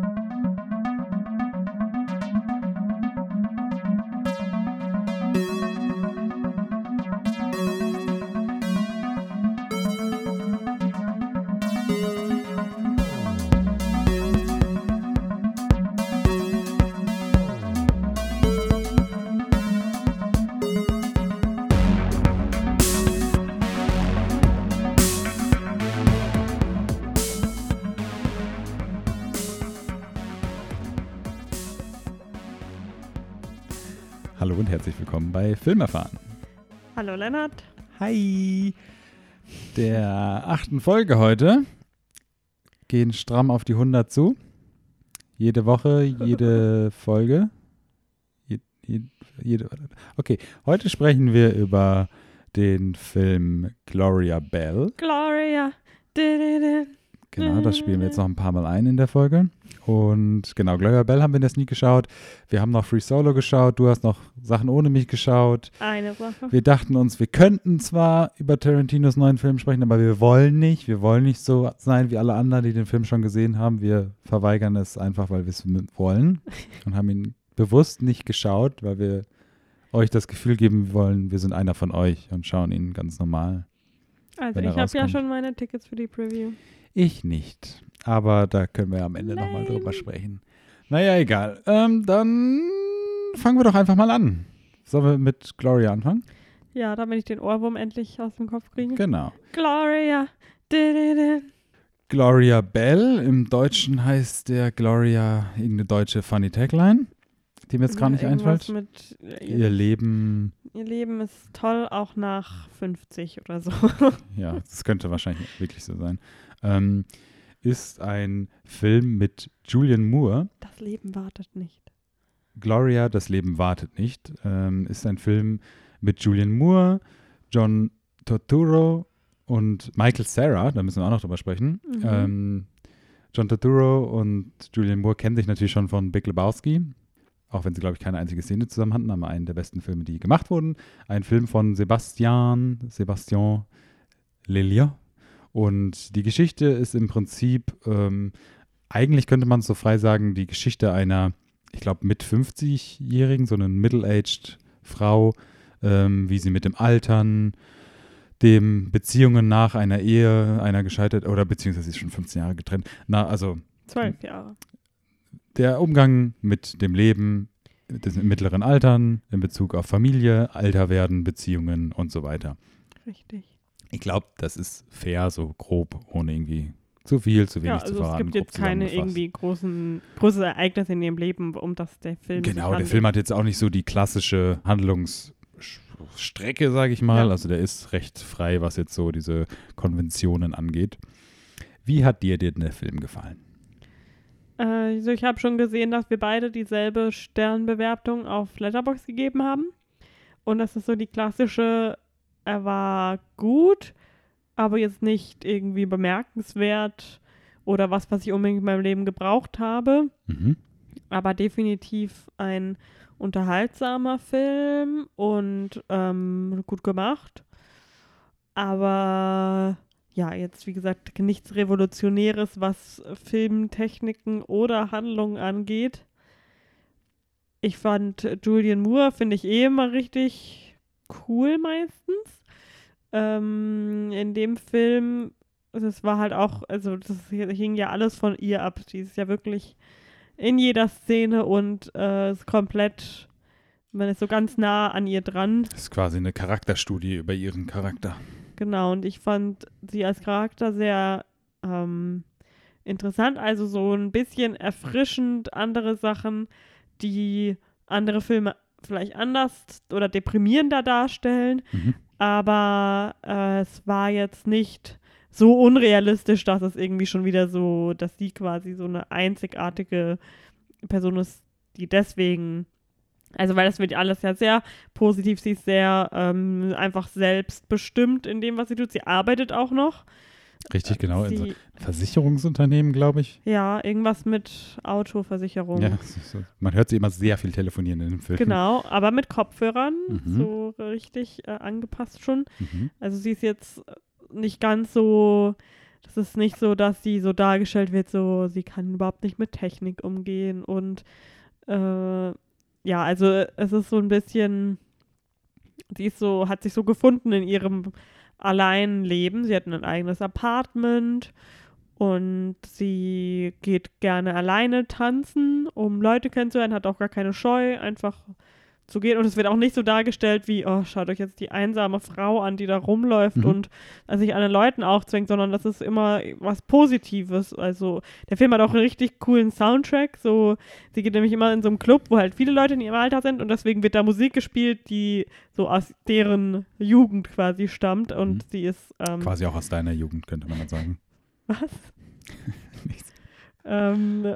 Hallo willkommen bei Filmerfahren. Hallo Lennart. Hi. Der achten Folge heute gehen stramm auf die 100 zu. Jede Woche, jede Folge. Je, je, jede, okay, heute sprechen wir über den Film Gloria Bell. Gloria. Du, du, du. Genau, das spielen wir jetzt noch ein paar Mal ein in der Folge. Und genau, Gloria Bell haben wir das nie geschaut. Wir haben noch Free Solo geschaut. Du hast noch Sachen ohne mich geschaut. Eine Sache. Wir dachten uns, wir könnten zwar über Tarantinos neuen Film sprechen, aber wir wollen nicht. Wir wollen nicht so sein wie alle anderen, die den Film schon gesehen haben. Wir verweigern es einfach, weil wir es wollen und haben ihn bewusst nicht geschaut, weil wir euch das Gefühl geben wollen, wir sind einer von euch und schauen ihn ganz normal. Also ich habe ja schon meine Tickets für die Preview. Ich nicht. Aber da können wir am Ende nochmal drüber sprechen. Naja, egal. Ähm, dann fangen wir doch einfach mal an. Sollen wir mit Gloria anfangen? Ja, damit ich den Ohrwurm endlich aus dem Kopf kriege. Genau. Gloria. Du, du, du. Gloria Bell. Im Deutschen heißt der Gloria irgendeine deutsche Funny Tagline, die mir jetzt gar nicht einfällt. Mit, äh, Ihr Leben, ihr Leben ist toll, auch nach 50 oder so. ja, das könnte wahrscheinlich wirklich so sein, ähm, ist ein Film mit Julian Moore. Das Leben wartet nicht. Gloria, das Leben wartet nicht, ähm, ist ein Film mit Julian Moore, John Turturro und Michael Sarah, da müssen wir auch noch drüber sprechen. Mhm. Ähm, John Turturro und Julian Moore kennen sich natürlich schon von Big Lebowski, auch wenn sie, glaube ich, keine einzige Szene zusammen hatten, aber einen der besten Filme, die gemacht wurden. Ein Film von Sebastian, Sebastian Lelio. Und die Geschichte ist im Prinzip, ähm, eigentlich könnte man es so frei sagen, die Geschichte einer, ich glaube, mit 50-Jährigen, so eine middle-aged Frau, ähm, wie sie mit dem Altern, dem Beziehungen nach einer Ehe, einer gescheitert, oder beziehungsweise sie ist schon 15 Jahre getrennt, na, also Zwölf Jahre. Der Umgang mit dem Leben, des mittleren Altern in Bezug auf Familie, Alter werden, Beziehungen und so weiter. Richtig. Ich glaube, das ist fair, so grob, ohne irgendwie zu viel, zu Ja, wenig zu also es verraten. gibt grob jetzt keine irgendwie großen, große Ereignisse in ihrem Leben, um das der Film Genau, der. Film hat jetzt auch nicht so die klassische Handlungsstrecke, sage ich mal. Ja. Also der ist recht frei, was jetzt so diese Konventionen angeht. Wie hat dir denn der Film gefallen? Also ich habe schon gesehen, dass wir beide dieselbe Sternbewertung auf Letterboxd gegeben haben. Und das ist so die klassische, er war gut, aber jetzt nicht irgendwie bemerkenswert oder was, was ich unbedingt in meinem Leben gebraucht habe. Mhm. Aber definitiv ein unterhaltsamer Film und ähm, gut gemacht. Aber ja, jetzt wie gesagt nichts Revolutionäres, was Filmtechniken oder Handlungen angeht. Ich fand äh, Julian Moore, finde ich eh immer richtig cool meistens. Ähm, in dem Film, das war halt auch, also das hing ja alles von ihr ab. Die ist ja wirklich in jeder Szene und äh, ist komplett, man ist so ganz nah an ihr dran. Das ist quasi eine Charakterstudie über ihren Charakter. Genau, und ich fand sie als Charakter sehr ähm, interessant, also so ein bisschen erfrischend, andere Sachen, die andere Filme vielleicht anders oder deprimierender darstellen, Mhm. aber äh, es war jetzt nicht so unrealistisch, dass es irgendwie schon wieder so, dass sie quasi so eine einzigartige Person ist, die deswegen, also weil das wird alles ja sehr positiv, sie ist sehr ähm, einfach selbstbestimmt in dem, was sie tut. Sie arbeitet auch noch. Richtig, genau. In so Sie, Versicherungsunternehmen, glaube ich. ja, irgendwas mit Autoversicherung. Ja, so, so. man hört sie immer sehr viel telefonieren in dem Film. Genau, aber mit Kopfhörern, Mhm. so richtig äh, angepasst schon. Mhm. Also sie ist jetzt nicht ganz so das ist nicht so, dass sie so dargestellt wird, so sie kann überhaupt nicht mit Technik umgehen und äh, ja, also es ist so ein bisschen, sie ist so, hat sich so gefunden in ihrem Alleinleben. Sie hat ein eigenes Apartment und sie geht gerne alleine tanzen, um Leute kennenzulernen, hat auch gar keine Scheu, einfach zu gehen. Und es wird auch nicht so dargestellt wie, oh, schaut euch jetzt die einsame Frau an, die da rumläuft mhm. und also sich an den Leuten aufzwängt, sondern das ist immer was Positives. Also der Film hat auch einen richtig coolen Soundtrack. So, sie geht nämlich immer in so einem Club, wo halt viele Leute in ihrem Alter sind und deswegen wird da Musik gespielt, die so aus deren Jugend quasi stammt. Und mhm. sie ist ähm, quasi auch aus deiner Jugend, könnte man dann sagen. Was? Nichts. Ähm,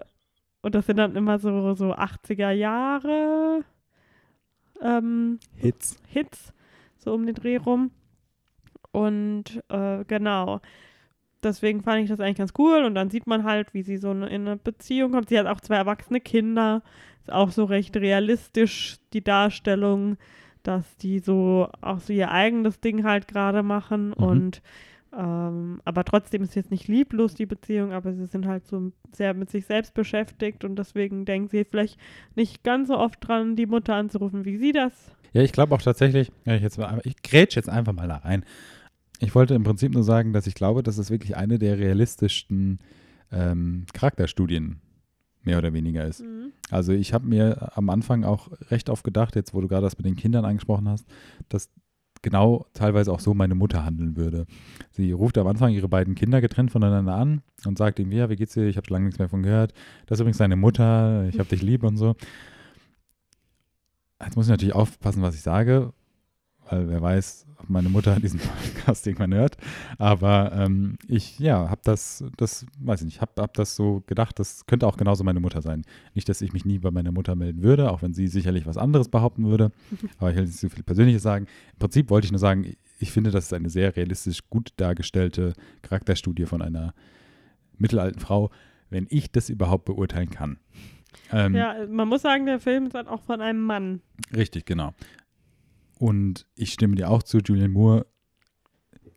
und das sind dann immer so, so 80er Jahre ähm, Hits. Hits, so um den Dreh rum. Und äh, genau. Deswegen fand ich das eigentlich ganz cool. Und dann sieht man halt, wie sie so in eine Beziehung kommt. Sie hat auch zwei erwachsene Kinder. Ist auch so recht realistisch, die Darstellung, dass die so auch so ihr eigenes Ding halt gerade machen. Mhm. Und ähm, aber trotzdem ist jetzt nicht lieblos die Beziehung, aber sie sind halt so sehr mit sich selbst beschäftigt und deswegen denken sie vielleicht nicht ganz so oft dran, die Mutter anzurufen, wie sie das. Ja, ich glaube auch tatsächlich, ja, ich, jetzt, ich grätsch jetzt einfach mal da rein. Ich wollte im Prinzip nur sagen, dass ich glaube, dass es wirklich eine der realistischsten ähm, Charakterstudien mehr oder weniger ist. Mhm. Also ich habe mir am Anfang auch recht oft gedacht, jetzt wo du gerade das mit den Kindern angesprochen hast, dass genau teilweise auch so meine Mutter handeln würde. Sie ruft am Anfang ihre beiden Kinder getrennt voneinander an und sagt irgendwie, ja, wie geht's dir? Ich habe schon lange nichts mehr von gehört. Das ist übrigens deine Mutter, ich habe dich lieb und so. Jetzt muss ich natürlich aufpassen, was ich sage, weil wer weiß, ob meine Mutter diesen Podcast irgendwann hört. Aber ähm, ich, ja, habe das, das, weiß ich nicht, habe hab das so gedacht, das könnte auch genauso meine Mutter sein. Nicht, dass ich mich nie bei meiner Mutter melden würde, auch wenn sie sicherlich was anderes behaupten würde. Aber ich will nicht so viel Persönliches sagen. Im Prinzip wollte ich nur sagen, ich finde, das ist eine sehr realistisch gut dargestellte Charakterstudie von einer mittelalten Frau, wenn ich das überhaupt beurteilen kann. Ähm, ja, man muss sagen, der Film ist halt auch von einem Mann. Richtig, genau. Und ich stimme dir auch zu, Julian Moore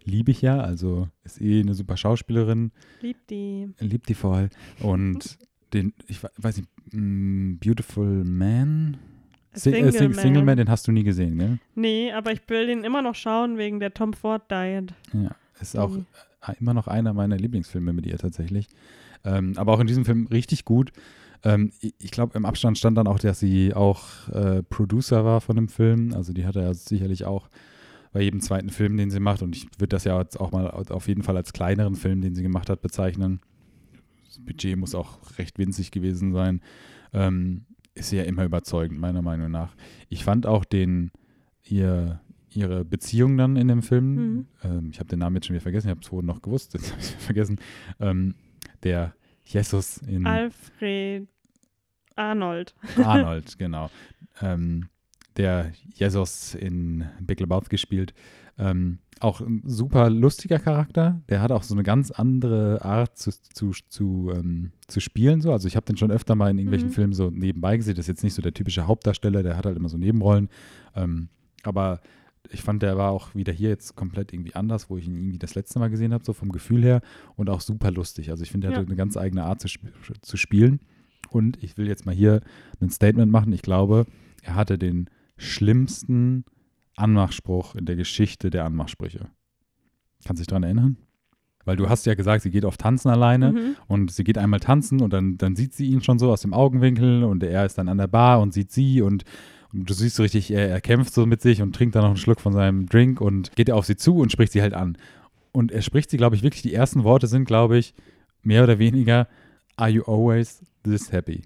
liebe ich ja, also ist eh eine super Schauspielerin. Liebt die. Liebt die voll. Und den, ich weiß nicht, mm, Beautiful Man. Single, äh, Sing, Man. Single Man, den hast du nie gesehen, gell? Nee, aber ich will den immer noch schauen wegen der Tom Ford Diet. Ja, ist auch mhm. immer noch einer meiner Lieblingsfilme mit ihr tatsächlich. Ähm, aber auch in diesem Film richtig gut. Ähm, ich glaube, im Abstand stand dann auch, dass sie auch äh, Producer war von dem Film. Also die hat er ja sicherlich auch bei jedem zweiten Film, den sie macht. Und ich würde das ja jetzt auch mal auf jeden Fall als kleineren Film, den sie gemacht hat, bezeichnen. Das Budget muss auch recht winzig gewesen sein. Ähm, ist sie ja immer überzeugend, meiner Meinung nach. Ich fand auch den, ihr, ihre Beziehung dann in dem Film, mhm. ähm, ich habe den Namen jetzt schon wieder vergessen, ich habe es vorhin noch gewusst, jetzt habe ich es vergessen, ähm, der Jesus in. Alfred Arnold. Arnold, genau. Ähm, der Jesus in Big Lebowski gespielt. Ähm, auch ein super lustiger Charakter. Der hat auch so eine ganz andere Art zu, zu, zu, ähm, zu spielen. So. Also ich habe den schon öfter mal in irgendwelchen mhm. Filmen so nebenbei gesehen. Das ist jetzt nicht so der typische Hauptdarsteller, der hat halt immer so Nebenrollen. Ähm, aber ich fand, der war auch wieder hier jetzt komplett irgendwie anders, wo ich ihn irgendwie das letzte Mal gesehen habe, so vom Gefühl her. Und auch super lustig. Also ich finde, er ja. hatte eine ganz eigene Art zu, zu spielen. Und ich will jetzt mal hier ein Statement machen. Ich glaube, er hatte den schlimmsten Anmachspruch in der Geschichte der Anmachsprüche. Kannst du dich daran erinnern? Weil du hast ja gesagt, sie geht auf Tanzen alleine mhm. und sie geht einmal tanzen und dann, dann sieht sie ihn schon so aus dem Augenwinkel und er ist dann an der Bar und sieht sie und du siehst so richtig, er, er kämpft so mit sich und trinkt dann noch einen Schluck von seinem Drink und geht auf sie zu und spricht sie halt an. Und er spricht sie, glaube ich, wirklich, die ersten Worte sind, glaube ich, mehr oder weniger, Are you always this happy?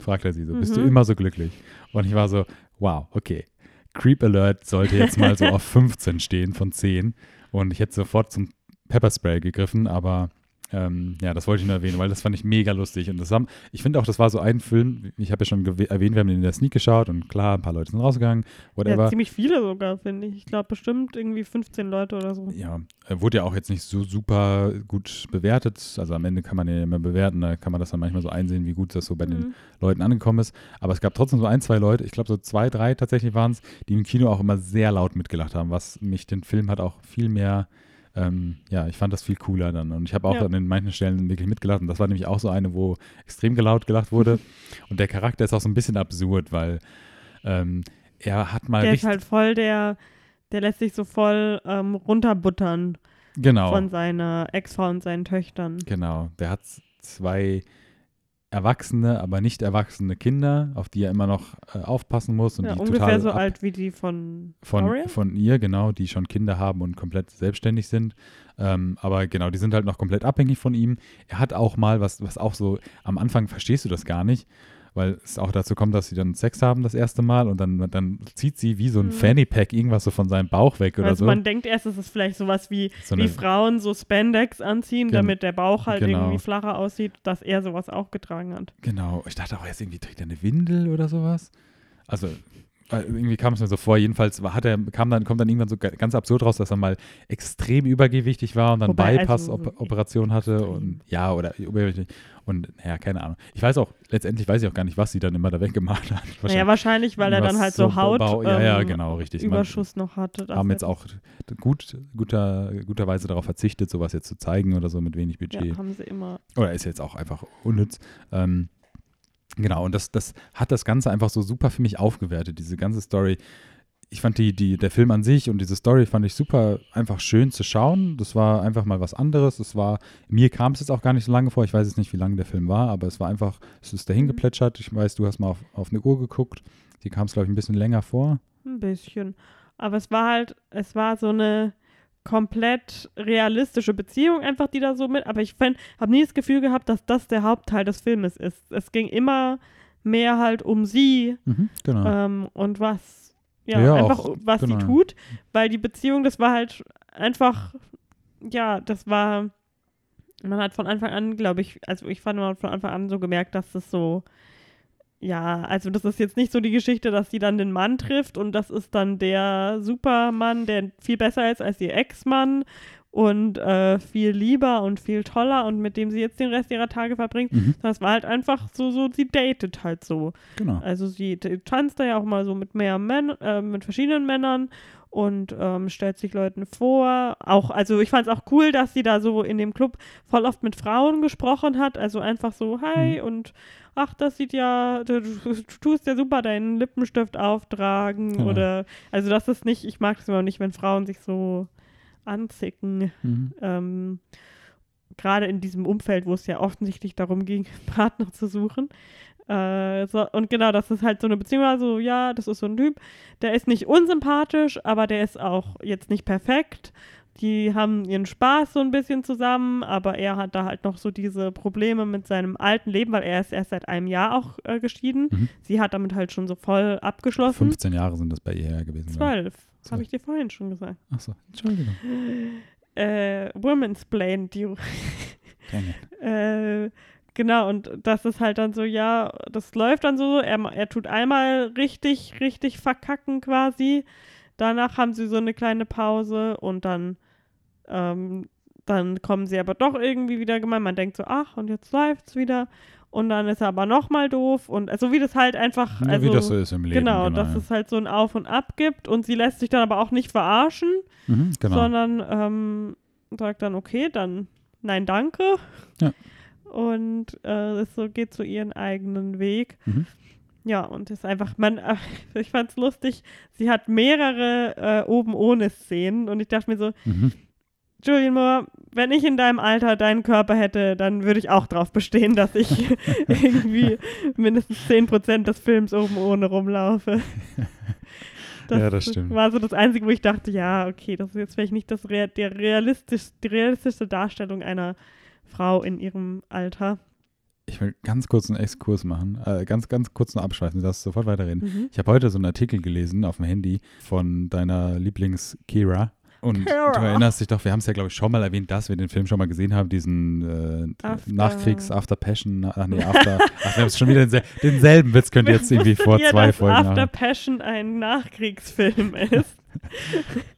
Fragt er sie so. Mhm. Bist du mhm. immer so glücklich? Und ich war so, wow, okay. Creep Alert sollte jetzt mal so auf 15 stehen von 10. Und ich hätte sofort zum Pepperspray gegriffen, aber ähm, ja, das wollte ich nur erwähnen, weil das fand ich mega lustig. Und das haben, ich finde auch, das war so ein Film, ich habe ja schon erwähnt, wir haben den in der Sneak geschaut und klar, ein paar Leute sind rausgegangen, whatever. Ja, ziemlich viele sogar, finde ich. Ich glaube bestimmt irgendwie 15 Leute oder so. Ja, wurde ja auch jetzt nicht so super gut bewertet. Also am Ende kann man ja immer bewerten, da kann man das dann manchmal so einsehen, wie gut das so bei mhm. den Leuten angekommen ist. Aber es gab trotzdem so ein, zwei Leute, ich glaube so zwei, drei tatsächlich waren es, die im Kino auch immer sehr laut mitgelacht haben, was mich den Film hat auch viel mehr ähm, ja, ich fand das viel cooler dann. Und ich habe auch Ja. an den manchen Stellen wirklich mitgelacht. Und das war nämlich auch so eine, wo extrem laut gelacht wurde. und der Charakter ist auch so ein bisschen absurd, weil ähm, er hat mal Der ist halt voll der, der lässt sich so voll ähm, runterbuttern genau. von seiner Ex-Frau und seinen Töchtern. Genau, der hat zwei erwachsene, aber nicht erwachsene Kinder, auf die er immer noch äh, aufpassen muss und Ja, die ungefähr total so alt wie die von, von, Gloria? von ihr, genau, die schon Kinder haben und komplett selbstständig sind. Ähm, aber genau, die sind halt noch komplett abhängig von ihm. Er hat auch mal, was, was auch so, am Anfang verstehst du das gar nicht, weil es auch dazu kommt, dass sie dann Sex haben das erste Mal und dann, dann zieht sie wie so ein Mhm. Fanny Pack irgendwas so von seinem Bauch weg oder also so. man denkt erst, es ist vielleicht sowas wie, so wie Frauen so Spandex anziehen, Gen- damit der Bauch halt genau. irgendwie flacher aussieht, dass er sowas auch getragen hat. Genau, ich dachte auch erst irgendwie trägt er eine Windel oder sowas. Also irgendwie kam es mir so vor. Jedenfalls hat er, kam dann, kommt dann irgendwann so ga- ganz absurd raus, dass er mal extrem übergewichtig war und dann Wobei, also, Bypass-Operation hatte und ja, oder übergewichtig. Und naja, keine Ahnung. Ich weiß auch, letztendlich weiß ich auch gar nicht, was sie dann immer da weggemacht hat. Naja, wahrscheinlich, weil er dann halt so Haut Bau- ja, ja, ähm, genau, richtig. Man- Überschuss noch hatte. haben jetzt auch gut, guter, guterweise darauf verzichtet, sowas jetzt zu zeigen oder so mit wenig Budget. Ja, haben sie immer. Oder ist jetzt auch einfach unnütz. Ähm, genau, und das, das hat das Ganze einfach so super für mich aufgewertet, diese ganze Story. Ich fand die, die, der Film an sich und diese Story fand ich super einfach schön zu schauen. Das war einfach mal was anderes. Es war, mir kam es jetzt auch gar nicht so lange vor. Ich weiß jetzt nicht, wie lange der Film war, aber es war einfach, es ist dahin Mhm. geplätschert. Ich weiß, du hast mal auf, auf eine Uhr geguckt. Die kam es, glaube ich, ein bisschen länger vor. Ein bisschen. Aber es war halt, es war so eine komplett realistische Beziehung einfach, die da so mit, aber ich habe nie das Gefühl gehabt, dass das der Hauptteil des Filmes ist. Es ging immer mehr halt um sie Mhm, genau. ähm, und was, ja, Ja, einfach auch, was genau. sie tut, weil die Beziehung, das war halt einfach, ja, das war, man hat von Anfang an, glaube ich, also ich fand, man hat von Anfang an so gemerkt, dass das so, ja, also das ist jetzt nicht so die Geschichte, dass sie dann den Mann trifft und das ist dann der Supermann, der viel besser ist als ihr Ex-Mann und äh, viel lieber und viel toller und mit dem sie jetzt den Rest ihrer Tage verbringt. Mhm, Das war halt einfach so, so, sie datet halt so. genau. Also sie tanzt da ja auch mal so mit mehr Männern, äh, mit verschiedenen Männern und ähm, stellt sich Leuten vor. Auch, also ich fand es auch cool, dass sie da so in dem Club voll oft mit Frauen gesprochen hat. Also einfach so, hi und ach, das sieht ja, du tust ja super deinen Lippenstift auftragen Ja. oder also das ist nicht, ich mag es immer nicht, wenn Frauen sich so anzicken. Mhm. Ähm, Gerade in diesem Umfeld, wo es ja offensichtlich darum ging, Partner zu suchen. Äh, so, und genau, das ist halt so eine Beziehung, also ja, das ist so ein Typ, der ist nicht unsympathisch, aber der ist auch jetzt nicht perfekt. Die haben ihren Spaß so ein bisschen zusammen, aber er hat da halt noch so diese Probleme mit seinem alten Leben, weil er ist erst seit einem Jahr auch äh, geschieden. Mhm. Sie hat damit halt schon so voll abgeschlossen. 15 Jahre sind das bei ihr her gewesen. glaub ich. Zwölf, habe ich dir vorhin schon gesagt. Achso, Entschuldigung. Äh, Women's Plain, die. Äh, genau, und das ist halt dann so, ja, das läuft dann so, er, er tut einmal richtig, richtig verkacken quasi. Danach haben sie so eine kleine Pause und dann, ähm, dann kommen sie aber doch irgendwie wieder gemein. Man denkt so, ach, und jetzt läuft's wieder. Und dann ist er aber nochmal doof und also wie das halt einfach, Ja, also, wie das so ist im Leben. genau, dass ja. es halt so ein Auf und Ab gibt und sie lässt sich dann aber auch nicht verarschen Mhm, genau. sondern ähm, sagt dann, okay, dann nein, danke. Ja. Und äh, es so geht so ihren eigenen Weg. Mhm. Ja, und ist einfach, man, äh, ich fand's lustig, sie hat mehrere äh, oben ohne Szenen und ich dachte mir so, Mhm. Julian Moore, wenn ich in deinem Alter deinen Körper hätte, dann würde ich auch drauf bestehen, dass ich irgendwie mindestens 10% des Films oben ohne rumlaufe. Ja, das stimmt. war so das Einzige, wo ich dachte, ja, okay, das ist jetzt vielleicht nicht das Rea der realistisch, die realistische Darstellung einer Frau in ihrem Alter. Ich will ganz kurz einen Exkurs machen, äh, ganz, ganz kurz noch abschweifen, du darfst sofort weiterreden. Mhm. Ich habe heute so einen Artikel gelesen auf dem Handy von deiner Lieblings-Kira. Und Kira. du erinnerst dich doch, wir haben es ja, glaube ich, schon mal erwähnt, dass wir den Film schon mal gesehen haben, diesen äh, After- Nachkriegs After Passion, ach nee, After, ach, wir haben schon wieder denselben, denselben Witz könnt ihr jetzt irgendwie vor zwei dass Folgen After haben. Passion ein Nachkriegsfilm ist.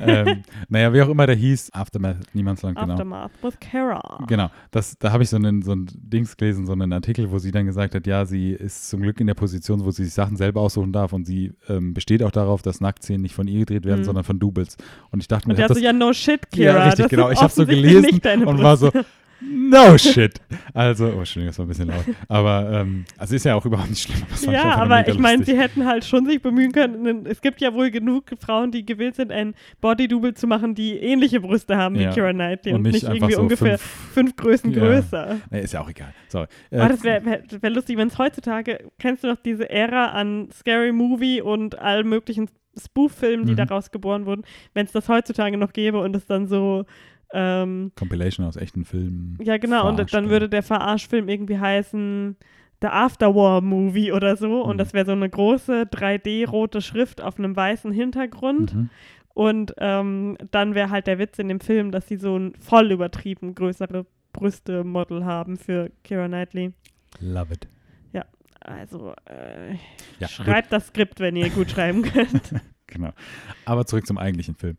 ähm, naja, wie auch immer der hieß, Aftermath, Niemandsland, genau. Aftermath with Kara. Genau, das, da habe ich so einen, so ein Dings gelesen, so einen Artikel, wo sie dann gesagt hat, ja, sie ist zum Glück in der Position, wo sie sich Sachen selber aussuchen darf und sie ähm, besteht auch darauf, dass Nacktszenen nicht von ihr gedreht werden, Mhm. sondern von Doubles. Und ich dachte mir, Und der hat so, ja, no shit, Kira. ja, richtig, das genau. Ich habe so gelesen und war so. No shit. Also, oh, Entschuldigung, das war ein bisschen laut. Aber, ähm, also ist ja auch überhaupt nicht schlimm. Ja, aber ich meine, sie hätten halt schon sich bemühen können. Es gibt ja wohl genug Frauen, die gewillt sind, ein Body-Double zu machen, die ähnliche Brüste haben Ja. wie Kira Knightley und, und nicht, nicht irgendwie so ungefähr fünf, fünf Größen Ja. größer. nee, ist ja auch egal. Sorry. Äh, Aber das wäre wär, wär lustig, wenn es heutzutage, kennst du noch diese Ära an Scary Movie und allen möglichen Spoof-Filmen, die Mhm. daraus geboren wurden, wenn es das heutzutage noch gäbe und es dann so, ähm, Compilation aus echten Filmen. ja genau, und dann würde der Verarschfilm irgendwie heißen The Afterwar Movie oder so und Mhm. das wäre so eine große 3D-rote Schrift auf einem weißen Hintergrund Mhm. und ähm, dann wäre halt der Witz in dem Film, dass sie so ein voll übertrieben größere Brüste-Model haben für Kira Knightley. Love it. Also, äh, Ja, schreibt das Skript, wenn ihr gut schreiben könnt. genau. Aber zurück zum eigentlichen Film.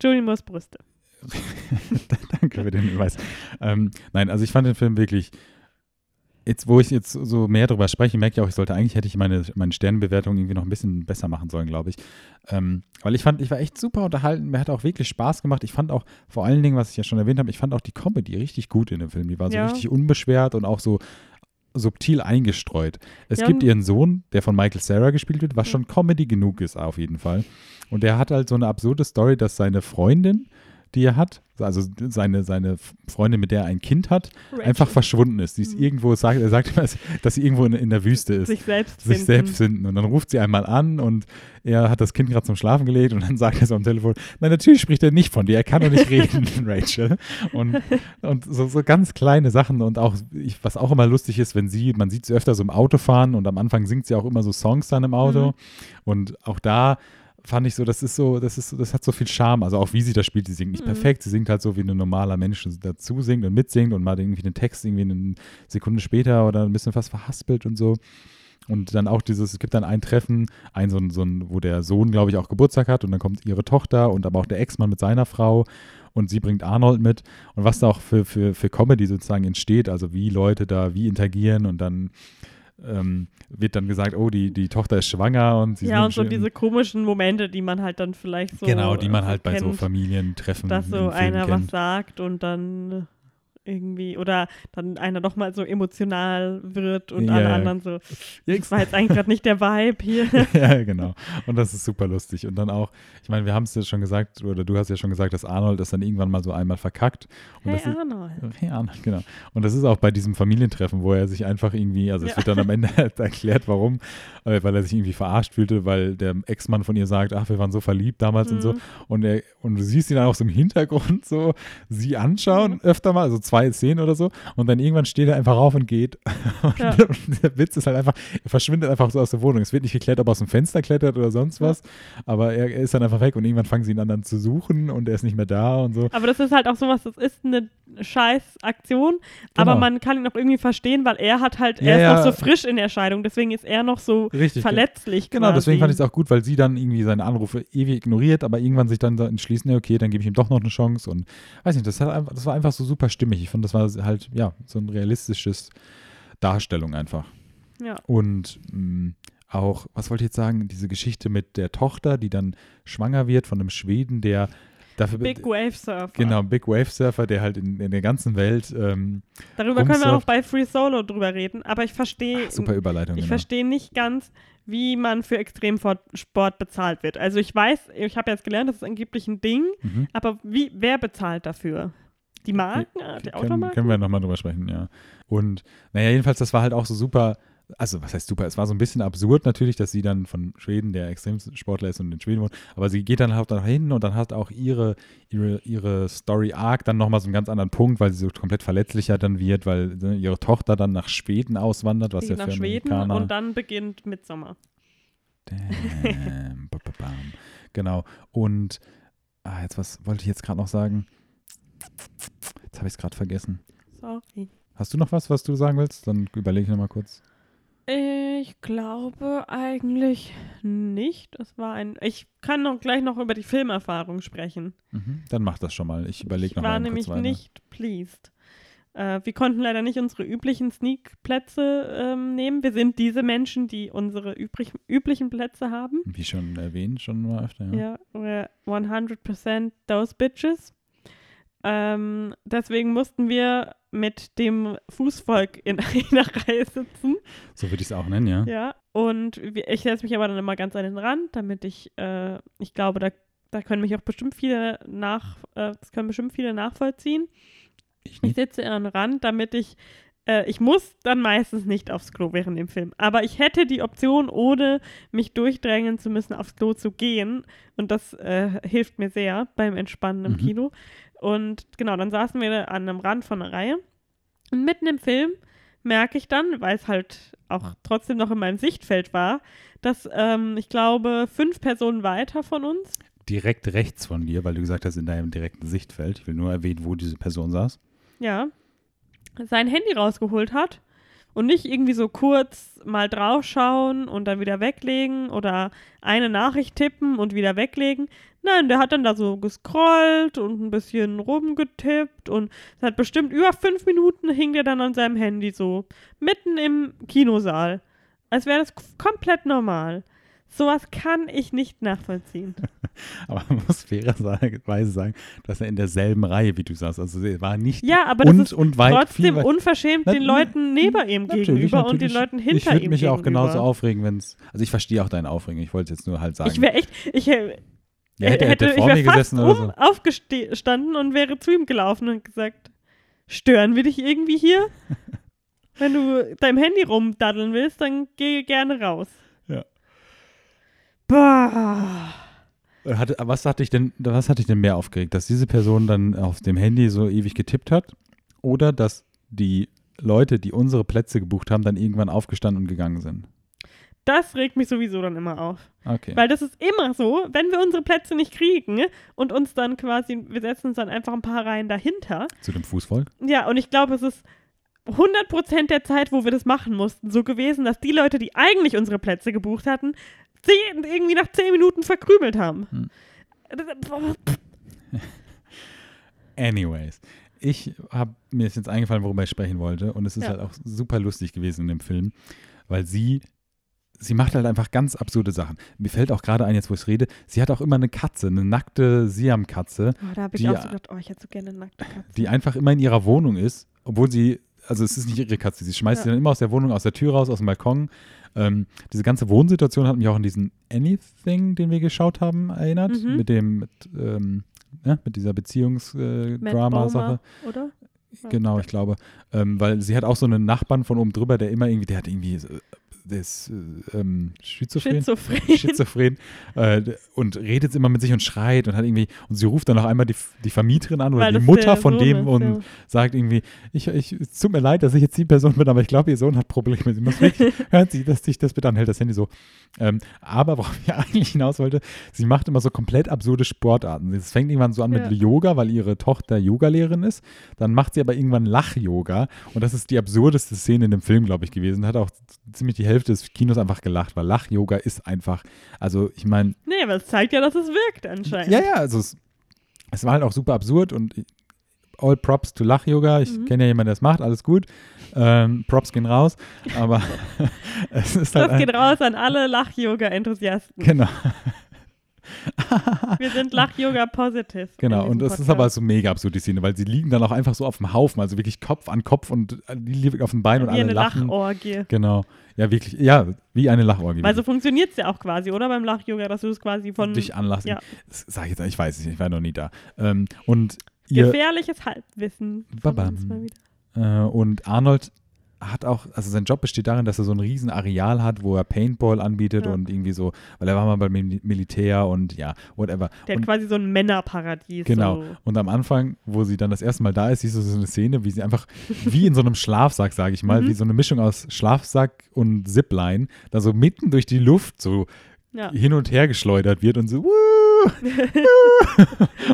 Julian Moores Brüste. Danke für den Hinweis. Ähm, nein, also ich fand den Film wirklich, jetzt wo ich jetzt so mehr drüber spreche, merke ich auch, ich sollte eigentlich, hätte ich meine, meine Sternenbewertung irgendwie noch ein bisschen besser machen sollen, glaube ich. Ähm, weil ich fand, ich war echt super unterhalten, mir hat auch wirklich Spaß gemacht. Ich fand auch vor allen Dingen, was ich ja schon erwähnt habe, ich fand auch die Comedy richtig gut in dem Film. Die war so Ja. richtig unbeschwert und auch so subtil eingestreut. Es Ja, gibt ihren Sohn, der von Michael Sarah gespielt wird, was schon Comedy genug ist auf jeden Fall. Und der hat halt so eine absurde Story, dass seine Freundin, die er hat, also seine, seine Freundin, mit der er ein Kind hat, einfach verschwunden ist. Sie ist Mhm. irgendwo, sagt, er sagt immer, dass sie irgendwo in, in der Wüste ist. sich selbst Sich finden. selbst finden. Und dann ruft sie einmal an und er hat das Kind gerade zum Schlafen gelegt und dann sagt er so am Telefon, nein, natürlich spricht er nicht von dir, er kann doch nicht reden, Rachel. Und, und so, so ganz kleine Sachen und auch, ich, was auch immer lustig ist, wenn sie, man sieht sie öfter so im Auto fahren und am Anfang singt sie auch immer so Songs dann im Auto. Mhm. Und auch da fand ich so, das ist so, das ist, so- das hat so viel Charme. Also auch wie sie das spielt, sie singt nicht Mhm. perfekt, sie singt halt so, wie ein normaler Mensch dazu singt und mitsingt und mal irgendwie den Text irgendwie eine Sekunde später oder ein bisschen fast verhaspelt und so. Und dann auch dieses, es gibt dann ein Treffen, ein so ein, so ein wo der Sohn, glaube ich, auch Geburtstag hat und dann kommt ihre Tochter und aber auch der Ex-Mann mit seiner Frau und sie bringt Arnold mit und was da auch für, für, für Comedy sozusagen entsteht, also wie Leute da wie interagieren und dann ähm, wird dann gesagt, oh, die, die Tochter ist schwanger und sie Ja, und so diese komischen Momente, die man halt dann vielleicht so. Genau, die man äh, halt bei so kennt, Familientreffen Dass so einer kennt. was sagt und dann irgendwie, oder dann einer doch mal so emotional wird und Ja, alle anderen so, das war jetzt eigentlich gerade nicht der Vibe hier. ja, genau. Und das ist super lustig. Und dann auch, ich meine, wir haben es ja schon gesagt, oder du hast ja schon gesagt, dass Arnold das dann irgendwann mal so einmal verkackt. Und Hey das ist, Arnold. Hey Arnold, genau. Und das ist auch bei diesem Familientreffen, wo er sich einfach irgendwie, also es Ja. wird dann am Ende halt erklärt, warum, äh, weil er sich irgendwie verarscht fühlte, weil der Ex-Mann von ihr sagt, ach, wir waren so verliebt damals und so. Mhm. Und, er, und du siehst ihn dann auch so im Hintergrund so sie anschauen, Mhm. öfter mal, also zwei Szenen oder so. Und dann irgendwann steht er einfach auf und geht. Und, Ja. der Witz ist halt einfach, er verschwindet einfach so aus der Wohnung. Es wird nicht geklärt, ob er aus dem Fenster klettert oder sonst was. Aber er, er ist dann einfach weg und irgendwann fangen sie ihn an dann zu suchen und er ist nicht mehr da und so. Aber das ist halt auch sowas, das ist eine scheiß Aktion, aber Genau. man kann ihn auch irgendwie verstehen, weil er hat halt, Ja, er ist ja. noch so frisch in der Scheidung, deswegen ist er noch so Richtig. verletzlich. Genau, deswegen fand ich quasi. es auch gut, weil sie dann irgendwie seine Anrufe ewig ignoriert, aber irgendwann sich dann entschließen, ja, okay, dann gebe ich ihm doch noch eine Chance und weiß nicht, das, hat einfach, das war einfach so super stimmig. Ich fand, das war halt, ja, so ein realistisches Darstellung einfach. Ja. Und mh, auch, was wollte ich jetzt sagen, diese Geschichte mit der Tochter, die dann schwanger wird von einem Schweden, der dafür Big Wave Surfer. Genau, Big Wave Surfer, der halt in, in der ganzen Welt ähm, Darüber können wir auch rumsurft. bei Free Solo drüber reden, aber ich verstehe super Überleitung. ich genau. verstehe nicht ganz, wie man für Extremsport bezahlt wird. Also ich weiß, ich habe jetzt gelernt, das ist angeblich ein Ding, Mhm. aber wie, wer bezahlt dafür? Die Marken, die können, Automarken? können wir nochmal drüber sprechen, ja. Und naja, jedenfalls, das war halt auch so super, also was heißt super, es war so ein bisschen absurd natürlich, dass sie dann von Schweden, der Extremsportler ist und in Schweden wohnt, aber sie geht dann halt da hin und dann hat auch ihre, ihre, ihre Story Arc dann nochmal so einen ganz anderen Punkt, weil sie so komplett verletzlicher dann wird, weil ne, ihre Tochter dann nach Schweden auswandert, was Die ja für nach Schweden Amerikaner und dann beginnt Midsommer. Damn. Genau. Und ah, jetzt was wollte ich jetzt gerade noch sagen? Jetzt habe ich es gerade vergessen. Sorry. Hast du noch was, was du sagen willst? Dann überlege ich nochmal kurz. Ich glaube eigentlich nicht. Das war ein. Ich kann noch gleich noch über die Filmerfahrung sprechen. Mhm. Dann mach das schon mal. Ich überlege Ich noch mal war nämlich weiter. nicht pleased. Äh, wir konnten leider nicht unsere üblichen Sneak-Plätze ähm, nehmen. Wir sind diese Menschen, die unsere übrig, üblichen Plätze haben. Wie schon erwähnt, schon mal öfter. Ja. Ja, we're 100% those bitches. Ähm, deswegen mussten wir mit dem Fußvolk in einer Reihe sitzen. So würde ich es auch nennen, ja. Ja, und ich setze mich aber dann immer ganz an den Rand, damit ich, äh, ich glaube, da, da können mich auch bestimmt viele nach, äh, das können bestimmt viele nachvollziehen. Ich Ich sitze an den Rand, damit ich, äh, ich muss dann meistens nicht aufs Klo während dem Film. Aber ich hätte die Option, ohne mich durchdrängen zu müssen, aufs Klo zu gehen. Und das äh, hilft mir sehr beim Entspannen im Mhm. Kino. Und genau, dann saßen wir an einem Rand von einer Reihe. Und mitten im Film merke ich dann, weil es halt auch trotzdem noch in meinem Sichtfeld war, dass ähm, ich glaube, fünf Personen weiter von uns Direkt rechts von dir, weil du gesagt hast, in deinem direkten Sichtfeld. Ich will nur erwähnen, wo diese Person saß. ja, sein Handy rausgeholt hat und nicht irgendwie so kurz mal draufschauen und dann wieder weglegen oder eine Nachricht tippen und wieder weglegen. Nein, der hat dann da so gescrollt und ein bisschen rumgetippt und es hat bestimmt über fünf Minuten hing der dann an seinem Handy so mitten im Kinosaal. Als wäre das komplett normal. Sowas kann ich nicht nachvollziehen. Aber man muss fairerweise sagen, dass er in derselben Reihe wie du saß. Also er war nicht Ja, aber das und, ist und weit trotzdem weit. unverschämt den Leuten neben ihm Natürlich, gegenüber und den natürlich. Leuten Ich hinter würde ihm mich gegenüber. auch genauso aufregen, wenn es. Also ich verstehe auch deine Aufregung. Ich wollte es jetzt nur halt sagen. Ich wäre echt, ich ja, hätte, hätte, ich vor mir fast gesessen oder so. aufgestanden und wäre zu ihm gelaufen und gesagt, stören wir dich irgendwie hier? Wenn du deinem Handy rumdaddeln willst, dann geh gerne raus. Ja. Bah. Hatte, was hat dich denn, was hat dich denn mehr aufgeregt? Dass diese Person dann auf dem Handy so ewig getippt hat? Oder dass die Leute, die unsere Plätze gebucht haben, dann irgendwann aufgestanden und gegangen sind? Das regt mich sowieso dann immer auf. Okay. Weil das ist immer so, wenn wir unsere Plätze nicht kriegen und uns dann quasi, wir setzen uns dann einfach ein paar Reihen dahinter. Zu dem Fußvolk? Ja, und ich glaube, es ist 100% der Zeit, wo wir das machen mussten, so gewesen, dass die Leute, die eigentlich unsere Plätze gebucht hatten, zehn, irgendwie nach 10 Minuten verkrümelt haben. Hm. Anyways, ich habe mir ist jetzt eingefallen, worüber ich sprechen wollte. Und es ist Ja. halt auch super lustig gewesen in dem Film, weil sie, sie macht halt einfach ganz absurde Sachen. Mir fällt auch gerade ein, jetzt wo ich rede, sie hat auch immer eine Katze, eine nackte Siam-Katze, Oh, da habe ich Die- auch so gedacht, oh, ich hätte so gerne eine nackte Katze. die einfach immer in ihrer Wohnung ist, obwohl sie, also es ist nicht ihre Katze, sie schmeißt Ja. sie dann immer aus der Wohnung, aus der Tür raus, aus dem Balkon. Ähm, diese ganze Wohnsituation hat mich auch an diesen Anything, den wir geschaut haben, erinnert, Mhm. mit dem, mit, ähm, ja, mit dieser Beziehungsdrama-Sache. Bomer, oder? Genau, ich glaube. Ähm, weil sie hat auch so einen Nachbarn von oben drüber, der immer irgendwie, der hat irgendwie, äh, der ist äh, ähm, schizophren. Schizophren. Schizophren äh, und redet immer mit sich und schreit und hat irgendwie, und sie ruft dann auch einmal die, die Vermieterin an oder Weil die Mutter von Sohn dem ist, und ja. sagt irgendwie, ich, ich, es tut mir leid, dass ich jetzt die Person bin, aber ich glaube, ihr Sohn hat Probleme. Sie muss wirklich, hören Sie, dass sich das bitte anhält, das Handy so. Ähm, aber worauf ich eigentlich hinaus wollte, sie macht immer so komplett absurde Sportarten. Es fängt irgendwann so an Ja. mit Yoga, weil ihre Tochter Yogalehrerin ist. Dann macht sie aber irgendwann Lach-Yoga und das ist die absurdeste Szene in dem Film, glaube ich, gewesen. Hat auch ziemlich die Hälfte des Kinos einfach gelacht, weil Lach-Yoga ist einfach, also ich meine, Nee, aber es zeigt ja, dass es wirkt anscheinend. ja, ja, also es, es war halt auch super absurd und all props to Lach-Yoga. Ich Mhm. kenne ja jemanden, der es macht, alles gut. Ähm, props gehen raus, aber es ist halt geht ein, raus an alle Lach-Yoga-Enthusiasten. genau, Wir sind Lach-Yoga-positive. genau. Und es ist aber so mega absurd, die Szene, weil sie liegen dann auch einfach so auf dem Haufen, also wirklich Kopf an Kopf und die liegen auf dem Bein und Wie alle eine lachen. Lachorgie. Genau. Ja, wirklich, ja, wie eine Lachorgie. Weil so funktioniert es ja auch quasi, oder? Beim Lach-Yoga, dass du es quasi von dich anlassen. ja. Das sag ich jetzt, ich weiß es nicht, ich war noch nie da. Ähm, und gefährliches Halbwissen. Babam. Äh, und Arnold hat auch, also sein Job besteht darin, dass er so ein riesen Areal hat, wo er Paintball anbietet Ja. und irgendwie so, weil er war mal beim Mil- Militär und ja, whatever. Der hat und, quasi so ein Männerparadies. genau. So. Und am Anfang, wo sie dann das erste Mal da ist, siehst du so eine Szene, wie sie einfach wie in so einem Schlafsack, sage ich mal, Mhm. wie so eine Mischung aus Schlafsack und Zipline, da so mitten durch die Luft so Ja. hin und her geschleudert wird und so, wuh,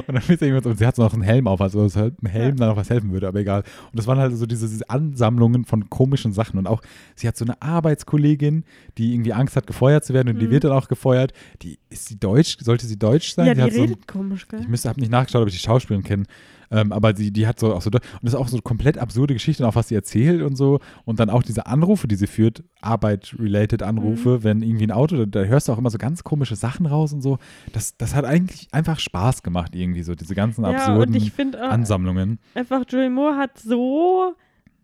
und dann ist irgendwas, und sie hat noch einen Helm auf, also dass halt ein Helm dann noch was helfen würde, aber egal. Und das waren halt so diese, diese Ansammlungen von komischen Sachen. Und auch, sie hat so eine Arbeitskollegin, die irgendwie Angst hat, gefeuert zu werden und die Mhm. wird dann auch gefeuert. Die, ist sie deutsch? Sollte sie deutsch sein? ja, sie die hat so ein, redet komisch, gell? ich müsste, habe nicht nachgeschaut, ob ich die Schauspielerin kenne. Ähm, aber sie, die hat so auch so, und das ist auch so eine komplett absurde Geschichte, auch was sie erzählt und so. Und dann auch diese Anrufe, die sie führt, Arbeit-related Anrufe, Mhm. wenn irgendwie ein Auto, da, da hörst du auch immer so ganz komische Sachen raus und so. Das, das hat eigentlich einfach Spaß gemacht, irgendwie so, diese ganzen ja, und absurden ich finde äh, Ansammlungen. einfach, Julie Moore hat so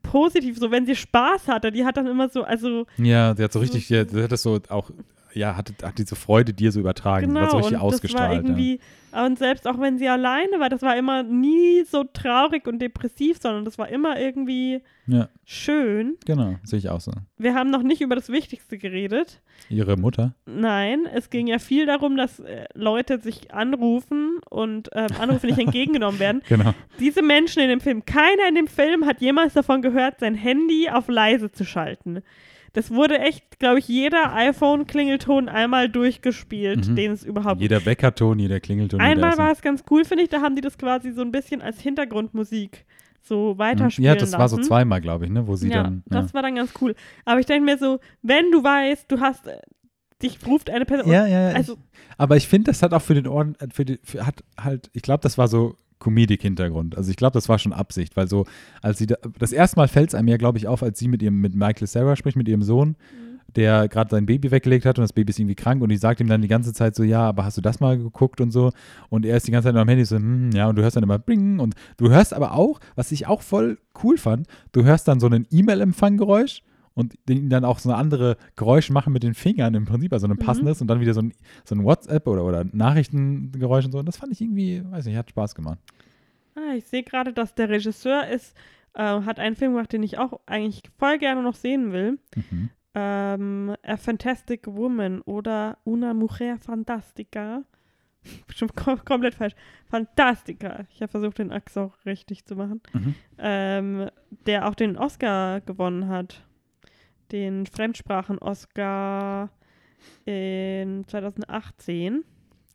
positiv, so wenn sie Spaß hatte, die hat dann immer so, also Ja, sie hat so richtig, sie hat das so auch, ja, hat, hat diese Freude dir so übertragen. genau, war so richtig und das war ausgestrahlt. ja. irgendwie, und selbst auch wenn sie alleine war, das war immer nie so traurig und depressiv, sondern das war immer irgendwie Ja, schön. genau, sehe ich auch so. Wir haben noch nicht über das Wichtigste geredet. Ihre Mutter? Nein, es ging ja viel darum, dass äh, Leute sich anrufen und ähm, Anrufe nicht entgegengenommen werden. Genau. Diese Menschen in dem Film, keiner in dem Film hat jemals davon gehört, sein Handy auf leise zu schalten. Das wurde echt, glaube ich, jeder iPhone-Klingelton einmal durchgespielt, Mhm. den es überhaupt Jeder Weckerton, jeder Klingelton. Einmal war es ganz cool, finde ich, da haben die das quasi so ein bisschen als Hintergrundmusik so weiterspielen Ja, das war so lassen. zweimal, glaube ich, ne, wo sie ja, dann. Ja. das war dann ganz cool. Aber ich denke mir so, wenn du weißt, du hast, äh, dich ruft eine Person, ja, ja, also ich, aber ich finde, das hat auch für den Ohren, äh, für die, für, hat halt, ich glaube, das war so Comedic-Hintergrund. Also ich glaube, das war schon Absicht, weil so, als sie, da, das erste Mal fällt es einem ja, glaube ich, auf, als sie mit ihrem, mit Michael Sarah spricht, mit ihrem Sohn, Mhm. der gerade sein Baby weggelegt hat und das Baby ist irgendwie krank und die sagt ihm dann die ganze Zeit so, ja, aber hast du das mal geguckt und so und er ist die ganze Zeit nur am Handy so, hm, ja, und du hörst dann immer Bing und du hörst aber auch, was ich auch voll cool fand, du hörst dann so ein E-Mail-Empfanggeräusch und den dann auch so eine andere Geräusche machen mit den Fingern im Prinzip, also ein Mhm. passendes und dann wieder so ein, so ein WhatsApp oder, oder Nachrichtengeräusch und so. Und das fand ich irgendwie, weiß nicht, hat Spaß gemacht. Ah, ich sehe gerade, dass der Regisseur ist, äh, hat einen Film gemacht, den ich auch eigentlich voll gerne noch sehen will. Mhm. Ähm, A Fantastic Woman oder Una Mujer Fantástica. Bestimmt kom komplett falsch. Fantastica. Ich habe versucht, den Akzent auch richtig zu machen. Mhm. Ähm, der auch den Oscar gewonnen hat. Den Fremdsprachen-Oscar in 2018.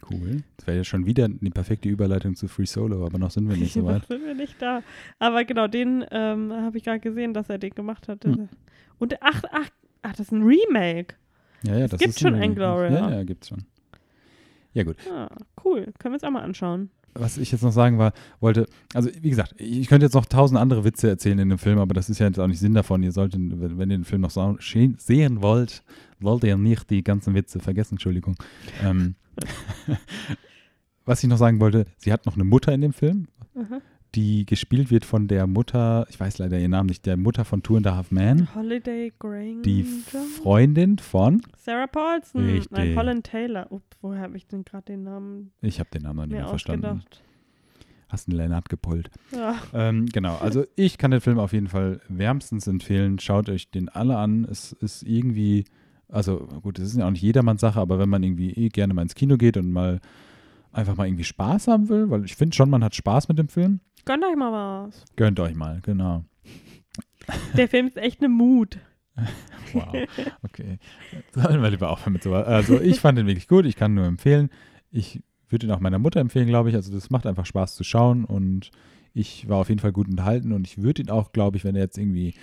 Cool. Das wäre ja schon wieder die perfekte Überleitung zu Free Solo, aber noch sind wir nicht so weit. Noch sind wir nicht da. Aber genau, den ähm, habe ich gerade gesehen, dass er den gemacht hat. Hm. Und ach, ach, ach, das ist ein Remake. Ja, ja, das gibt ist schon ein- Inglourious. Ja, ja, gibt's schon. Ja, gut. Ah, cool. Können wir uns auch mal anschauen. Was ich jetzt noch sagen war, wollte, also wie gesagt, ich könnte jetzt noch tausend andere Witze erzählen in dem Film, aber das ist ja jetzt auch nicht Sinn davon. Ihr solltet, wenn ihr den Film noch sehen wollt, wollt ihr nicht die ganzen Witze vergessen, Entschuldigung. Ähm, was ich noch sagen wollte, sie hat noch eine Mutter in dem Film, Aha. Die gespielt wird von der Mutter, ich weiß leider ihren Namen nicht, der Mutter von Two and a Half Men, Holiday Granger. die Freundin von, Sarah Paulson. Richtig. Nein, Holland Taylor. Ups, woher habe ich denn gerade den Namen ich habe den Namen noch nicht mehr verstanden. ausgedacht? Hast einen Lennart gepult. Ja. Ähm, genau, also ich kann den Film auf jeden Fall wärmstens empfehlen. Schaut euch den alle an. Es ist irgendwie, also gut, es ist ja auch nicht jedermanns Sache, aber wenn man irgendwie eh gerne mal ins Kino geht und mal einfach mal irgendwie Spaß haben will, weil ich finde schon, man hat Spaß mit dem Film, Gönnt euch mal was. gönnt euch mal, genau. Der Film ist echt eine Mut. Wow, okay. Sollen wir lieber aufhören mit sowas. Also ich fand den wirklich gut, ich kann nur empfehlen. Ich würde ihn auch meiner Mutter empfehlen, glaube ich. Also das macht einfach Spaß zu schauen und ich war auf jeden Fall gut unterhalten und ich würde ihn auch, glaube ich, wenn er jetzt irgendwie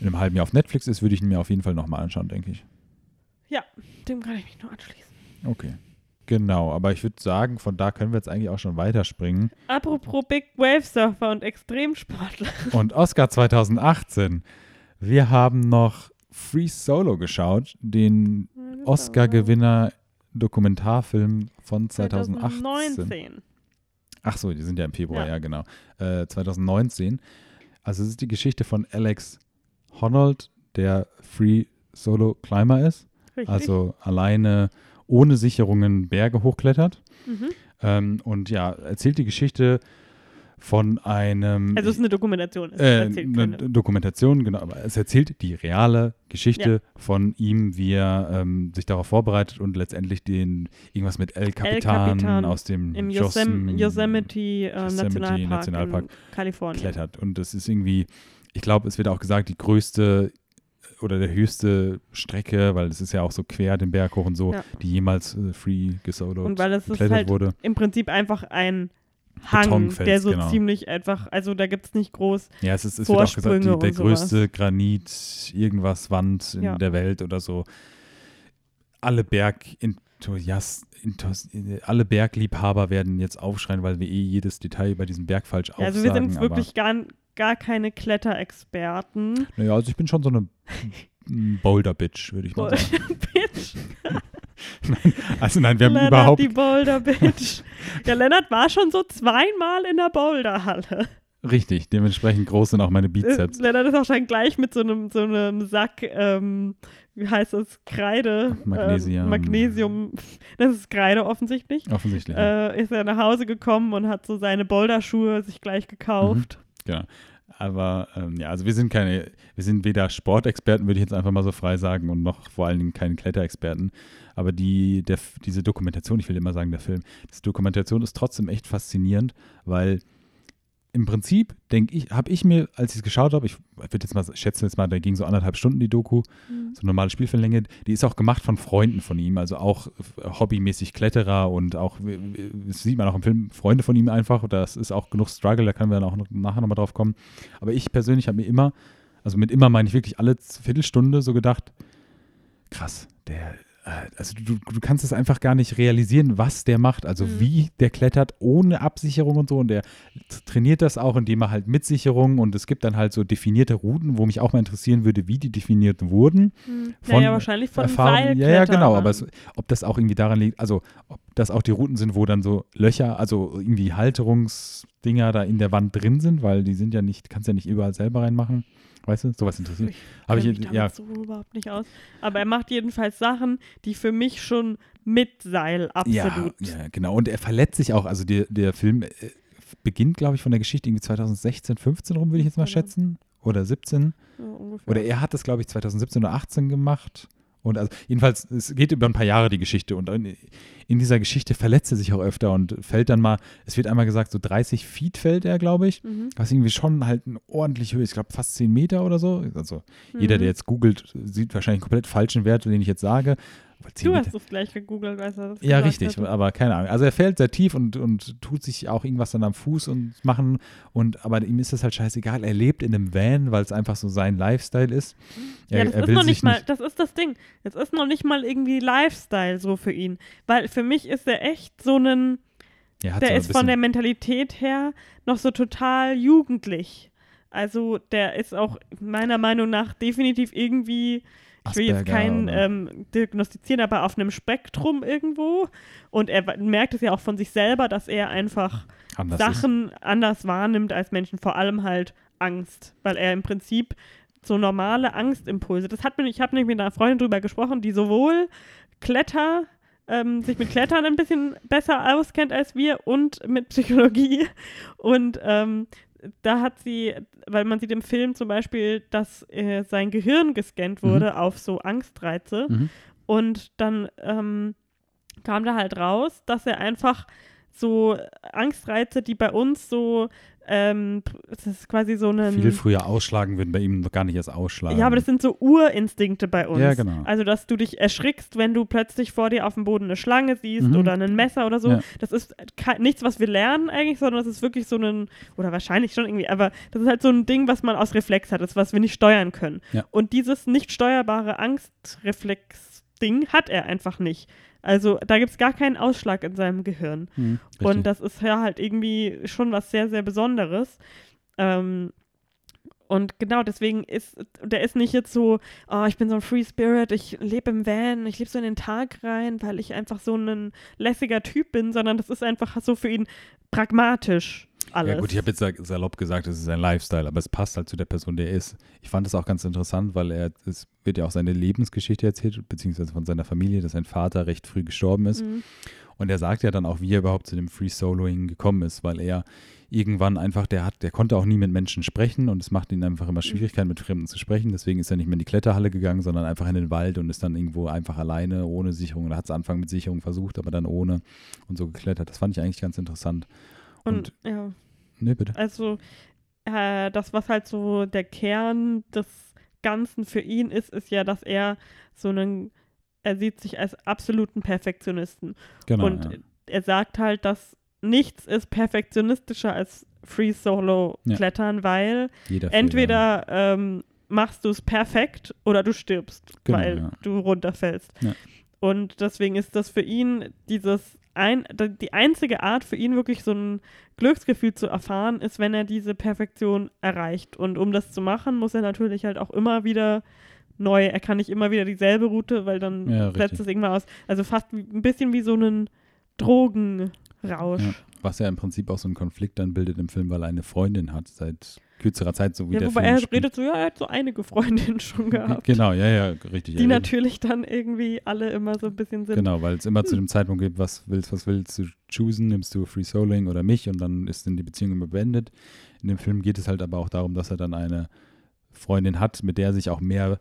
in einem halben Jahr auf Netflix ist, würde ich ihn mir auf jeden Fall nochmal anschauen, denke ich. Dem kann ich mich nur anschließen. Okay. Genau, aber ich würde sagen, von da können wir jetzt eigentlich auch schon weiterspringen. Apropos Big Wave Surfer und Extremsportler. Und Oscar 2018. Wir haben noch Free Solo geschaut, den Oscar-Gewinner Dokumentarfilm von 2018. 2019. Ach so, die sind ja im Februar, ja, Ja. genau. Äh, 2019. Also es ist die Geschichte von Alex Honnold, der Free Solo Climber ist. Richtig. Also alleine ohne Sicherungen Berge hochklettert. mhm. Ähm, und ja, erzählt die Geschichte von einem also es ist eine Dokumentation. Es äh, erzählt eine Dokumentation, genau, aber es erzählt die reale Geschichte von ihm, wie er ähm, sich darauf vorbereitet und letztendlich den irgendwas mit El Capitan, Capitan aus dem Im Yosem- Yosem Yosemite, äh, Yosemite Nationalpark, Nationalpark in Kalifornien. klettert. Und das ist irgendwie, ich glaube, es wird auch gesagt, die größte oder der höchste Strecke, weil es ist ja auch so quer den Berg hoch und so, Ja. die jemals äh, free gesoloed Und weil es ist halt wurde. im Prinzip einfach ein Hang, der so genau. ziemlich einfach, also da gibt es nicht groß. Ja, es ist, es wird auch gesagt, die, der größte Granit, irgendwas Wand in Ja. der Welt oder so. Alle Bergenthusiast, Enthus- alle Bergliebhaber werden jetzt aufschreien, weil wir eh jedes Detail über diesen Berg falsch Ja, aufsagen. also wir sind wirklich gar, gar keine Kletterexperten. Naja, also ich bin schon so eine Boulder-Bitch, würde ich mal sagen. Bitch. Also nein, wir haben Lennart, überhaupt die Boulder Bitch. ja, Lennart war schon so zweimal in der Boulderhalle. richtig, dementsprechend groß sind auch meine Äh, Bizeps. Lennart ist auch schon gleich mit so einem, so einem Sack, ähm, wie heißt das, Kreide. Magnesium. Ähm, Magnesium, das ist Kreide offensichtlich. Offensichtlich. Äh, ist er nach Hause gekommen und hat so seine Boulderschuhe sich gleich gekauft. Genau. Aber ähm, ja, also wir sind keine, wir sind weder Sportexperten, würde ich jetzt einfach mal so frei sagen, und noch vor allen Dingen keine Kletterexperten. Aber die, der, diese Dokumentation, ich will immer sagen, der Film, diese Dokumentation ist trotzdem echt faszinierend, weil im Prinzip, denke ich, habe ich mir, als ich es geschaut habe, ich würde jetzt mal schätzen, jetzt mal, da ging so anderthalb Stunden die Doku, Mhm. so normale Spielfilmlänge, die ist auch gemacht von Freunden von ihm, also auch äh, hobbymäßig Kletterer und auch, das sieht man auch im Film, Freunde von ihm einfach, das ist auch genug Struggle, da können wir dann auch noch, nachher nochmal drauf kommen. Aber ich persönlich habe mir immer, also mit immer meine ich wirklich alle Viertelstunde so gedacht, krass, der, also du, du kannst es einfach gar nicht realisieren, was der macht, also Mhm. wie der klettert ohne Absicherung und so und der trainiert das auch, indem er halt mit Sicherung und es gibt dann halt so definierte Routen, wo mich auch mal interessieren würde, wie die definiert wurden. Mhm. Von naja, wahrscheinlich von Erfahrung, ja, ja, genau, aber es, ob das auch irgendwie daran liegt, also ob das auch die Routen sind, wo dann so Löcher, also irgendwie Halterungsdinger da in der Wand drin sind, weil die sind ja nicht, kannst ja nicht überall selber reinmachen. Weißt du, sowas interessiert. Ich Habe ich, mich ja, so überhaupt nicht aus. Aber er macht jedenfalls Sachen, die für mich schon mit Seil ja, absolut. ja, genau. Und er verletzt sich auch. Also der, der Film äh, beginnt, glaube ich, von der Geschichte irgendwie 2016, 15 rum, würde ich jetzt mal Genau. schätzen. Oder 17. Ja. Oder er hat das, glaube ich, 2017 oder 18 gemacht. Und also jedenfalls, es geht über ein paar Jahre die Geschichte. Und in, dieser Geschichte verletzt er sich auch öfter und fällt dann mal, es wird einmal gesagt, so 30 Feet fällt er, glaube ich. Mhm. Was irgendwie schon halt eine ordentliche Höhe ist. Ich glaube, fast 10 Meter oder so. Also jeder, Mhm. der jetzt googelt, sieht wahrscheinlich einen komplett falschen Wert, den ich jetzt sage. Weil 10 Du hast es gleich gegoogelt, weißt du. das ja, richtig, hatte. aber keine Ahnung. Also er fällt sehr tief und, und tut sich auch irgendwas dann am Fuß und machen und aber ihm ist das halt scheißegal. Er lebt in einem Van, weil es einfach so sein Lifestyle ist. Er, ja, das ist noch nicht mal, das ist das Ding. Das ist noch nicht mal irgendwie Lifestyle so für ihn. Weil für mich ist er echt so ein, hat der ist von der Mentalität her noch so total jugendlich. Also der ist auch meiner Meinung nach definitiv irgendwie, ich will jetzt keinen ähm, diagnostizieren, aber auf einem Spektrum irgendwo. Und er merkt es ja auch von sich selber, dass er einfach anders ist. Sachen anders wahrnimmt als Menschen, vor allem halt Angst, weil er im Prinzip so normale Angstimpulse, das hat mir, ich habe nämlich mit einer Freundin drüber gesprochen, die sowohl Kletter, ähm, sich mit Klettern ein bisschen besser auskennt als wir und mit Psychologie und ähm, da hat sie, weil man sieht im Film zum Beispiel, dass äh, sein Gehirn gescannt Mhm. wurde auf so Angstreize Mhm. und dann ähm, kam da halt raus, dass er einfach so Angstreize, die bei uns so, ähm, das ist quasi so ein. Viel früher ausschlagen würden bei ihm noch gar nicht erst ausschlagen. ja, aber das sind so Urinstinkte bei uns. Ja, genau. Also, dass du dich erschrickst, wenn du plötzlich vor dir auf dem Boden eine Schlange siehst Mhm. oder ein Messer oder so. Ja. Das ist nichts, was wir lernen eigentlich, sondern das ist wirklich so ein, oder wahrscheinlich schon irgendwie, aber das ist halt so ein Ding, was man aus Reflex hat, das, was wir nicht steuern können. Ja. Und dieses nicht steuerbare Angstreflex-Ding hat er einfach nicht. Also da gibt es gar keinen Ausschlag in seinem Gehirn. Hm. Und das ist ja halt irgendwie schon was sehr, sehr Besonderes. Ähm, und genau, deswegen ist, der ist nicht jetzt so, oh, ich bin so ein Free Spirit, ich lebe im Van, ich lebe so in den Tag rein, weil ich einfach so ein lässiger Typ bin, sondern das ist einfach so für ihn pragmatisch alles. Ja gut, ich habe jetzt sa- salopp gesagt, es ist ein Lifestyle, aber es passt halt zu der Person, der er ist. Ich fand es auch ganz interessant, weil er, es wird ja auch seine Lebensgeschichte erzählt, beziehungsweise von seiner Familie, dass sein Vater recht früh gestorben ist. Mhm. Und er sagt ja dann auch, wie er überhaupt zu dem Free Soloing gekommen ist, weil er irgendwann einfach, der hat, der konnte auch nie mit Menschen sprechen und es macht ihn einfach immer Schwierigkeiten, mit Fremden zu sprechen. Deswegen ist er nicht mehr in die Kletterhalle gegangen, sondern einfach in den Wald und ist dann irgendwo einfach alleine, ohne Sicherung. Oder hat es Anfang mit Sicherung versucht, aber dann ohne und so geklettert. Das fand ich eigentlich ganz interessant. Und, Und, ja, ne, bitte. also äh, das, was halt so der Kern des Ganzen für ihn ist, ist ja, dass er so einen, er sieht sich als absoluten Perfektionisten. Genau. und ja. er sagt halt, dass nichts ist perfektionistischer als Free Solo Ja. Klettern, weil Jeder entweder ähm, machst du es perfekt oder du stirbst, Genau, weil ja. du runterfällst. Ja. Und deswegen ist das für ihn dieses ein, die einzige Art für ihn wirklich so ein Glücksgefühl zu erfahren, ist, wenn er diese Perfektion erreicht. Und um das zu machen, muss er natürlich halt auch immer wieder neu, er kann nicht immer wieder dieselbe Route, weil dann Ja, setzt es irgendwann aus. Also fast wie, ein bisschen wie so einen Drogenrausch. Ja. Was ja im Prinzip auch so einen Konflikt dann bildet im Film, weil er eine Freundin hat seit kürzerer Zeit, so wie Ja, der wobei Film er spielt. redet so, ja, er hat so einige Freundinnen schon gehabt. Genau, ja, ja, richtig. Die er redet- natürlich dann irgendwie alle immer so ein bisschen sind. Genau, weil es immer Hm. zu dem Zeitpunkt gibt, was willst, was willst du choosen, nimmst du Free Souling oder mich und dann ist dann die Beziehung immer beendet. In dem Film geht es halt aber auch darum, dass er dann eine Freundin hat, mit der er sich auch mehr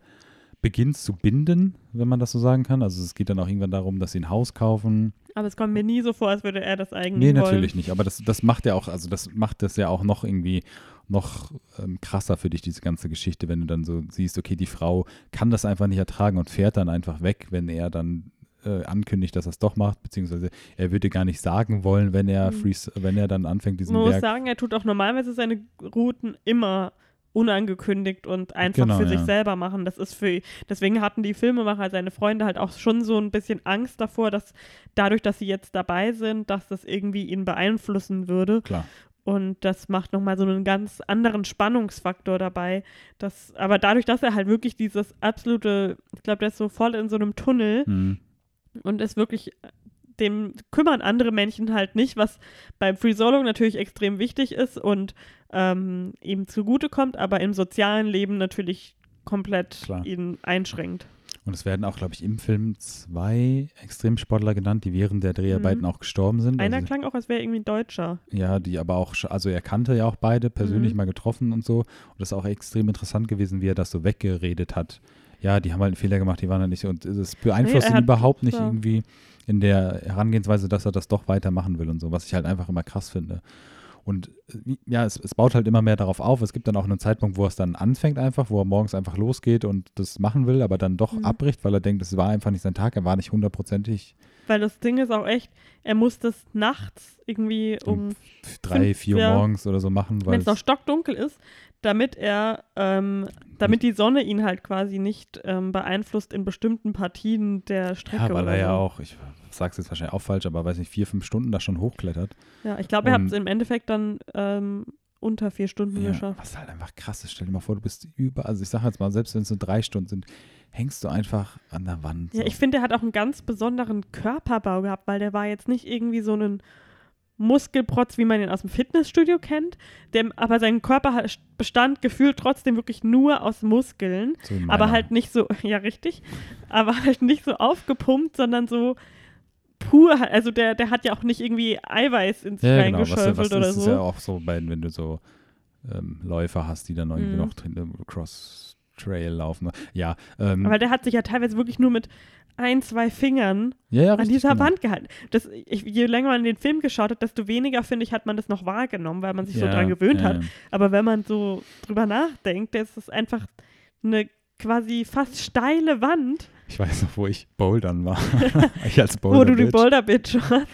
beginnt zu binden, wenn man das so sagen kann. Also es geht dann auch irgendwann darum, dass sie ein Haus kaufen. Aber es kommt mir nie so vor, als würde er das eigentlich Nee, wollen. natürlich nicht. Aber das, das macht ja auch, also das macht das ja auch noch irgendwie noch ähm, krasser für dich, diese ganze Geschichte, wenn du dann so siehst, okay, die Frau kann das einfach nicht ertragen und fährt dann einfach weg, wenn er dann äh, ankündigt, dass er es doch macht, beziehungsweise er würde gar nicht sagen wollen, wenn er Mhm. Freeze, wenn er dann anfängt, diesen Man muss Berg. sagen, er tut auch normalerweise seine Routen immer unangekündigt und einfach Genau, für sich ja. selber machen. Das ist für deswegen hatten die Filmemacher, seine Freunde halt auch schon so ein bisschen Angst davor, dass dadurch, dass sie jetzt dabei sind, dass das irgendwie ihn beeinflussen würde. Klar. Und das macht nochmal so einen ganz anderen Spannungsfaktor dabei. Das, aber dadurch, dass er halt wirklich dieses absolute, ich glaube, der ist so voll in so einem Tunnel Mhm. und ist wirklich, dem kümmern andere Menschen halt nicht, was beim Free Solo natürlich extrem wichtig ist und ähm, ihm zugutekommt, aber im sozialen Leben natürlich komplett Klar. ihn einschränkt. Und es werden auch, glaube ich, im Film zwei Extremsportler genannt, die während der Dreharbeiten Mhm. auch gestorben sind. Einer also, klang auch, als wäre er irgendwie ein Deutscher. Ja, die aber auch, also er kannte ja auch beide persönlich Mhm. mal getroffen und so. Und das ist auch extrem interessant gewesen, wie er das so weggeredet hat. Ja, die haben halt einen Fehler gemacht, die waren halt nicht. Und es beeinflusst er ihn überhaupt nicht ja. irgendwie in der Herangehensweise, dass er das doch weitermachen will und so, was ich halt einfach immer krass finde. Und äh, ja, es, es baut halt immer mehr darauf auf. Es gibt dann auch einen Zeitpunkt, wo es dann anfängt einfach, wo er morgens einfach losgeht und das machen will, aber dann doch Mhm. abbricht, weil er denkt, es war einfach nicht sein Tag, er war nicht hundertprozentig Weil das Ding ist auch echt, er muss das nachts irgendwie um, um drei, fünf- vier Uhr morgens oder so machen, weil wenn es noch stockdunkel ist, damit er, ähm, damit die Sonne ihn halt quasi nicht ähm, beeinflusst in bestimmten Partien der Strecke. Ja, weil er ja so. auch, ich sag's jetzt wahrscheinlich auch falsch, aber weiß nicht, vier, fünf Stunden da schon hochklettert. Ja, ich glaube, er hat es im Endeffekt dann ähm, unter vier Stunden Ja, geschafft. was halt einfach krass ist. Stell dir mal vor, du bist über, also ich sag jetzt mal, selbst wenn es nur drei Stunden sind, hängst du einfach an der Wand. Ja, so. ich finde, er hat auch einen ganz besonderen Körperbau gehabt, weil der war jetzt nicht irgendwie so ein Muskelprotz, wie man ihn aus dem Fitnessstudio kennt, der, aber sein Körper bestand gefühlt trotzdem wirklich nur aus Muskeln, So aber halt nicht so, ja richtig, aber halt nicht so aufgepumpt, sondern so pur, also der, der hat ja auch nicht irgendwie Eiweiß ins ja, genau, was, was oder ist, ist so. ja auch so, bei, wenn du so ähm, Läufer hast, die dann irgendwie Mhm. noch drin, äh, Cross Trail laufen. Ja, ähm, Aber der hat sich ja teilweise wirklich nur mit ein, zwei Fingern ja, ja an dieser genau. Wand gehalten. Das, ich, je länger man den Film geschaut hat, desto weniger, finde ich, hat man das noch wahrgenommen, weil man sich so Ja, dran gewöhnt hat. Aber wenn man so drüber nachdenkt, ist es einfach eine quasi fast steile Wand, Ich weiß noch, wo ich Bouldern war. ich als Boulder wo du die Bitch. Boulder-Bitch hast.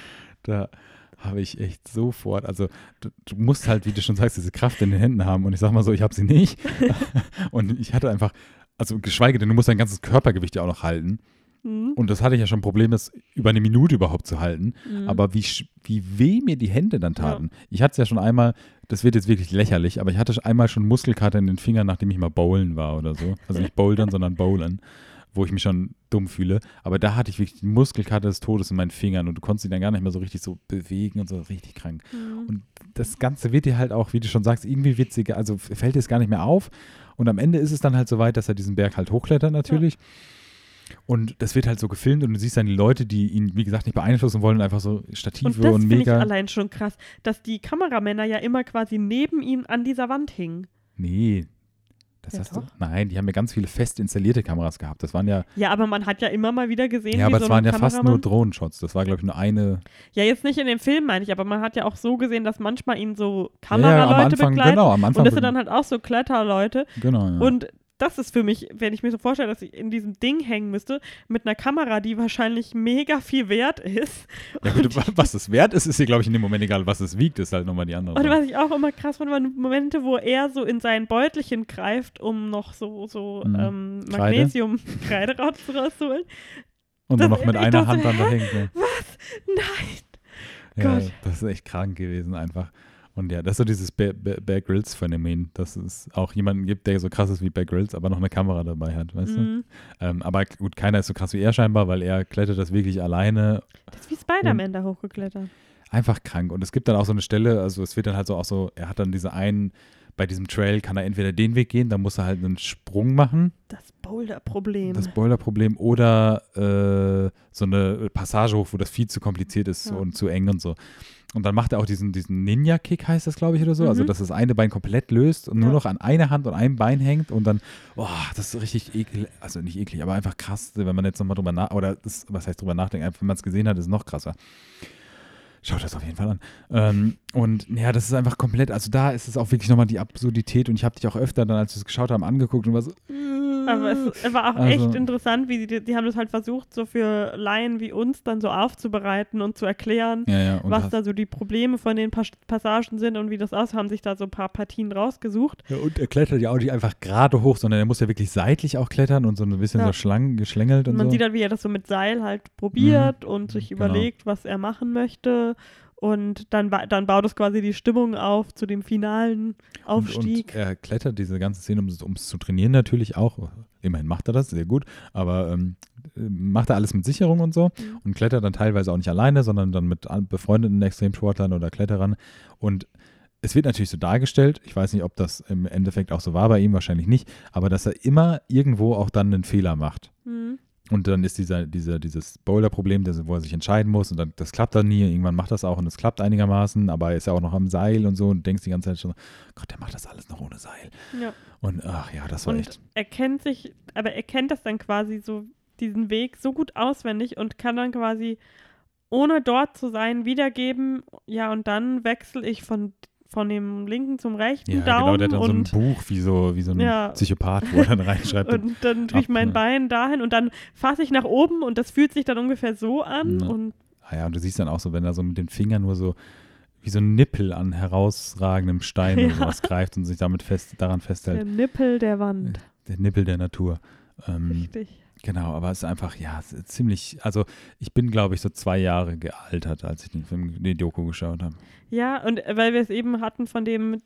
da habe ich echt sofort, also du, du musst halt, wie du schon sagst, diese Kraft in den Händen haben und ich sag mal so, ich habe sie nicht und ich hatte einfach, also geschweige denn, du musst dein ganzes Körpergewicht ja auch noch halten Mhm. und das hatte ich ja schon ein Problem, das über eine Minute überhaupt zu halten, Mhm. aber wie, wie weh mir die Hände dann taten. Ich hatte es ja schon einmal, das wird jetzt wirklich lächerlich, aber ich hatte einmal schon Muskelkater in den Fingern, nachdem ich mal bowlen war oder so, also nicht bouldern, sondern bowlen wo ich mich schon dumm fühle. Aber da hatte ich wirklich die Muskelkater des Todes in meinen Fingern und du konntest sie dann gar nicht mehr so richtig so bewegen und so richtig krank. Mhm. Und das Ganze wird dir halt auch, wie du schon sagst, irgendwie witziger, also fällt dir es gar nicht mehr auf. Und am Ende ist es dann halt so weit, dass er diesen Berg halt hochklettert natürlich. Und das wird halt so gefilmt und du siehst dann die Leute, die ihn, wie gesagt, nicht beeinflussen wollen, einfach so Und Stative das und, finde ich mega. allein schon krass, dass die Kameramänner ja immer quasi neben ihm an dieser Wand hingen. Nee. Das Ja, hast du. doch. Nein, die haben ja ganz viele fest installierte Kameras gehabt. Das waren ja, Ja, aber man hat ja immer mal wieder gesehen, ja, aber so es ein waren ja fast nur Kameramann- Drohnenshots. Das war, glaube ich, nur eine. Ja, jetzt nicht in dem Film, meine ich, aber man hat ja auch so gesehen, dass manchmal ihn so Ja, ja, am Kameraleute Anfang, begleiten. genau, am Anfang. Und das sind dann halt auch so Kletterleute. genau, ja. Und das ist für mich, wenn ich mir so vorstelle, dass ich in diesem Ding hängen müsste, mit einer Kamera, die wahrscheinlich mega viel wert ist. Ja, gut, was es wert ist, ist hier, glaube ich, in dem Moment egal. Was es wiegt, ist halt nochmal die andere. Und was ich auch immer krass fand, waren Momente, wo er so in sein Beutelchen greift, um noch so, so Mhm. ähm, Kreide? Magnesium-Kreide raus- rauszuholen. Und dann noch mit einer dachte, Hand dann da hä? hängt. Ne? Nein! Ja, Gott. das ist echt krank gewesen einfach. Und ja, das ist so dieses Bear, Bear, Grylls Phänomen, dass es auch jemanden gibt, der so krass ist wie Bear Grylls, aber noch eine Kamera dabei hat, weißt du? Mhm. Ähm, aber gut, keiner ist so krass wie er scheinbar, weil er klettert das wirklich alleine. Das ist wie Spider-Man da hochgeklettert. Einfach krank. Und es gibt dann auch so eine Stelle, also es wird dann halt so auch so, er hat dann diese einen, bei diesem Trail kann er entweder den Weg gehen, dann muss er halt einen Sprung machen, Das Boulder-Problem. das Boilerproblem, oder äh, so eine Passage hoch, wo das viel zu kompliziert ist Ja. und zu eng und so. Und dann macht er auch diesen, diesen Ninja-Kick, heißt das, glaube ich, oder so. Also, Mhm. dass das eine Bein komplett löst und nur Ja. noch an einer Hand und einem Bein hängt und dann, boah, das ist richtig eklig, also nicht eklig, aber einfach krass, wenn man jetzt nochmal drüber nach, oder das, was heißt drüber nachdenken, einfach wenn man es gesehen hat, ist es noch krasser. Schaut das auf jeden Fall an. Ähm, und ja, das ist einfach komplett, also da ist es auch wirklich nochmal die Absurdität und ich habe dich auch öfter dann, als wir es geschaut haben, angeguckt und war so, Aber es, es war auch Also- echt interessant, wie sie, die haben das halt versucht, so für Laien wie uns dann so aufzubereiten und zu erklären, ja, ja, und was da so die Probleme von den Pas Passagen sind und wie das aus, haben sich da so ein paar Partien rausgesucht. Ja, und er klettert ja auch nicht einfach gerade hoch, sondern er muss ja wirklich seitlich auch klettern und so ein bisschen so schlang, geschlängelt und Und man so. sieht halt, wie er das so mit Seil halt probiert und sich genau. überlegt, was er machen möchte. Und dann, dann baut es quasi die Stimmung auf zu dem finalen Aufstieg. Und, und er klettert diese ganze Szene, um es zu trainieren natürlich auch. Immerhin macht er das, sehr gut. Aber ähm, äh, macht er alles mit Sicherung und so. Mhm. Und klettert dann teilweise auch nicht alleine, sondern dann mit befreundeten Extremsportlern oder Kletterern. Und es wird natürlich so dargestellt, ich weiß nicht, ob das im Endeffekt auch so war bei ihm, wahrscheinlich nicht, aber dass er immer irgendwo auch dann einen Fehler macht. Mhm. Und dann ist dieser, dieser, dieses Boulder-Problem, wo er sich entscheiden muss und dann, das klappt dann nie. Irgendwann macht das auch und es klappt einigermaßen, aber er ist ja auch noch am Seil und so und denkst die ganze Zeit schon, Gott, der macht das alles noch ohne Seil. Ja. Und ach ja, das war Und echt. er kennt sich, aber er kennt das dann quasi so, diesen Weg so gut auswendig und kann dann quasi, ohne dort zu sein, wiedergeben, ja, und dann wechsle ich von, von dem linken zum rechten Ja, Daumen genau, der hat dann so ein und, Buch wie so, wie so ein Ja. Psychopath, wo er dann reinschreibt. und dann tue ich mein ne? Bein dahin und dann fasse ich nach oben und das fühlt sich dann ungefähr so an Ne. und ah ja, und du siehst dann auch so, wenn er so mit den Fingern nur so wie so ein Nippel an herausragendem Stein oder Ja. sowas greift und sich damit fest, daran der festhält. Nippel der Wand. Der Nippel der Natur. Ähm, Richtig. Genau, aber es ist einfach, ja, ist ziemlich, also ich bin, glaube ich, so zwei Jahre gealtert, als ich den Film, die Doku geschaut habe. Ja, und äh, weil wir es eben hatten von dem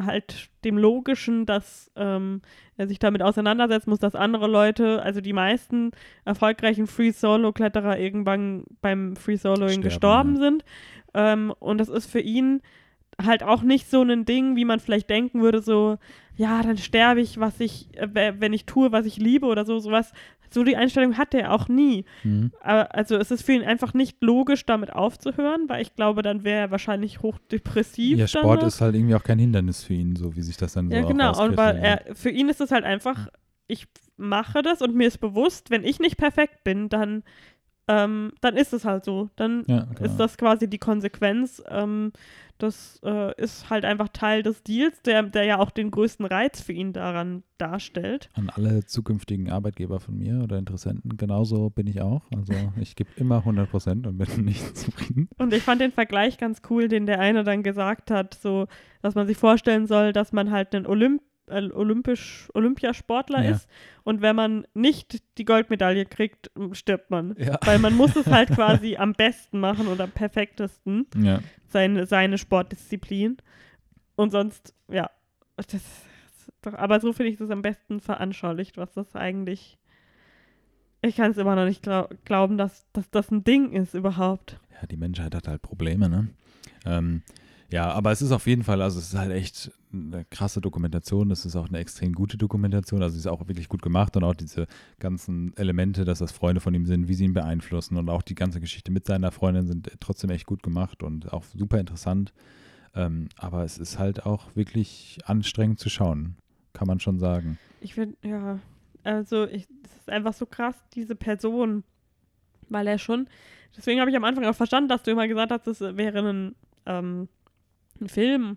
halt dem Logischen, dass ähm, er sich damit auseinandersetzen muss, dass andere Leute, also die meisten erfolgreichen Free-Solo-Kletterer irgendwann beim Free-Soloing gestorben ja. sind. Ähm, und das ist für ihn halt auch nicht so ein Ding, wie man vielleicht denken würde, so, ja, dann sterbe ich, was ich, äh, wenn ich tue, was ich liebe oder so, sowas. So die Einstellung hatte er auch nie. Mhm. Aber also es ist für ihn einfach nicht logisch, damit aufzuhören, weil ich glaube, dann wäre er wahrscheinlich hochdepressiv. Ja, Sport noch. ist halt irgendwie auch kein Hindernis für ihn, so wie sich das dann Ja, so genau. Und weil er, für ihn ist es halt einfach, ich mache das und mir ist bewusst, wenn ich nicht perfekt bin, dann, ähm, dann ist es halt so. Dann Ja, genau. ist das quasi die Konsequenz. Ähm, das äh, ist halt einfach Teil des Deals, der, der ja auch den größten Reiz für ihn daran darstellt. An alle zukünftigen Arbeitgeber von mir oder Interessenten, genauso bin ich auch. Also ich gebe immer 100 Prozent und bin nicht zufrieden. Und ich fand den Vergleich ganz cool, den der eine dann gesagt hat, so, dass man sich vorstellen soll, dass man halt ein Olymp Olympisch, Olympiasportler Ja. ist und wenn man nicht die Goldmedaille kriegt, stirbt man. Ja. Weil man muss es halt quasi am besten machen und am perfektesten, Ja, seine, seine Sportdisziplin. Und sonst, ja, das, doch, aber so finde ich das am besten veranschaulicht, was das eigentlich. Ich kann es immer noch nicht glau glauben, dass, dass das ein Ding ist überhaupt. ja, die Menschheit hat halt Probleme, ne? Ähm, ja, aber es ist auf jeden Fall, also es ist halt echt eine krasse Dokumentation. Es ist auch eine extrem gute Dokumentation. Also sie ist auch wirklich gut gemacht und auch diese ganzen Elemente, dass das Freunde von ihm sind, wie sie ihn beeinflussen und auch die ganze Geschichte mit seiner Freundin sind trotzdem echt gut gemacht und auch super interessant. Ähm, aber es ist halt auch wirklich anstrengend zu schauen, kann man schon sagen. Ich finde, ja, also es ist einfach so krass, diese Person, weil er schon, deswegen habe ich am Anfang auch verstanden, dass du immer gesagt hast, das wäre ein, ähm, ein Film,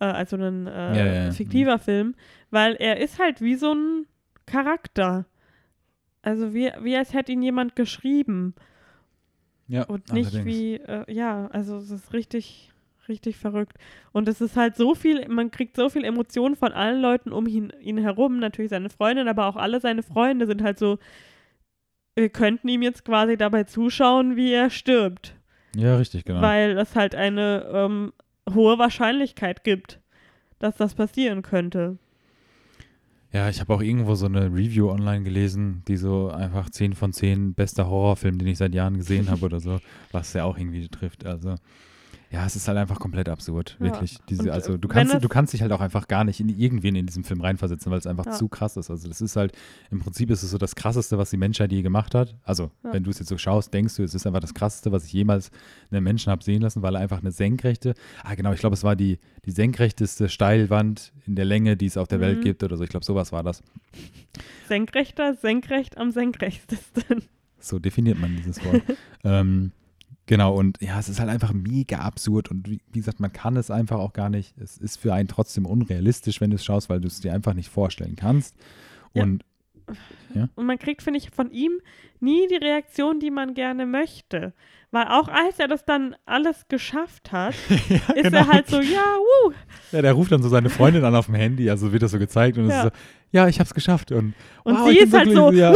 äh, also ein äh, Ja, ja, ja. fiktiver Film, weil er ist halt wie so ein Charakter. Also wie, wie als hätte ihn jemand geschrieben Ja, und nicht allerdings. wie, äh, ja, also es ist richtig, richtig verrückt. Und es ist halt so viel, man kriegt so viel Emotionen von allen Leuten um ihn, ihn herum, natürlich seine Freundin, aber auch alle seine Freunde sind halt so, wir könnten ihm jetzt quasi dabei zuschauen, wie er stirbt Ja, richtig, genau. weil es halt eine ähm, hohe Wahrscheinlichkeit gibt, dass das passieren könnte. Ja, ich habe auch irgendwo so eine Review online gelesen, die so einfach 10 von 10 bester Horrorfilm, den ich seit Jahren gesehen habe oder so, was ja auch irgendwie trifft. Also, ja, es ist halt einfach komplett absurd, Ja. wirklich. Diese, Und, also, äh, du kannst, du kannst dich halt auch einfach gar nicht in irgendwen in diesem Film reinversetzen, weil es einfach Ja. zu krass ist. Also, das ist halt, im Prinzip ist es so das Krasseste, was die Menschheit je gemacht hat. Also, Ja. wenn du es jetzt so schaust, denkst du, es ist einfach das Krasseste, was ich jemals einen Menschen habe sehen lassen, weil er einfach eine senkrechte, ah, genau, ich glaube, es war die, die senkrechteste Steilwand in der Länge, die es auf der Welt Mhm. gibt oder so. Ich glaube, sowas war das. Senkrechter, senkrecht am senkrechtesten. So definiert man dieses Wort. ähm, genau, und ja, es ist halt einfach mega absurd und wie, wie gesagt, man kann es einfach auch gar nicht. Es ist für einen trotzdem unrealistisch, wenn du es schaust, weil du es dir einfach nicht vorstellen kannst. Ja. Und Und man kriegt, finde ich, von ihm nie die Reaktion, die man gerne möchte. Weil auch als er das dann alles geschafft hat, ja, ist genau. er halt so, ja, wuh. ja, der ruft dann so seine Freundin an auf dem Handy, also wird das so gezeigt und es Ja. ist so, ja, ich hab's geschafft. Und, Und wow, sie ist halt glücklich. so, ja,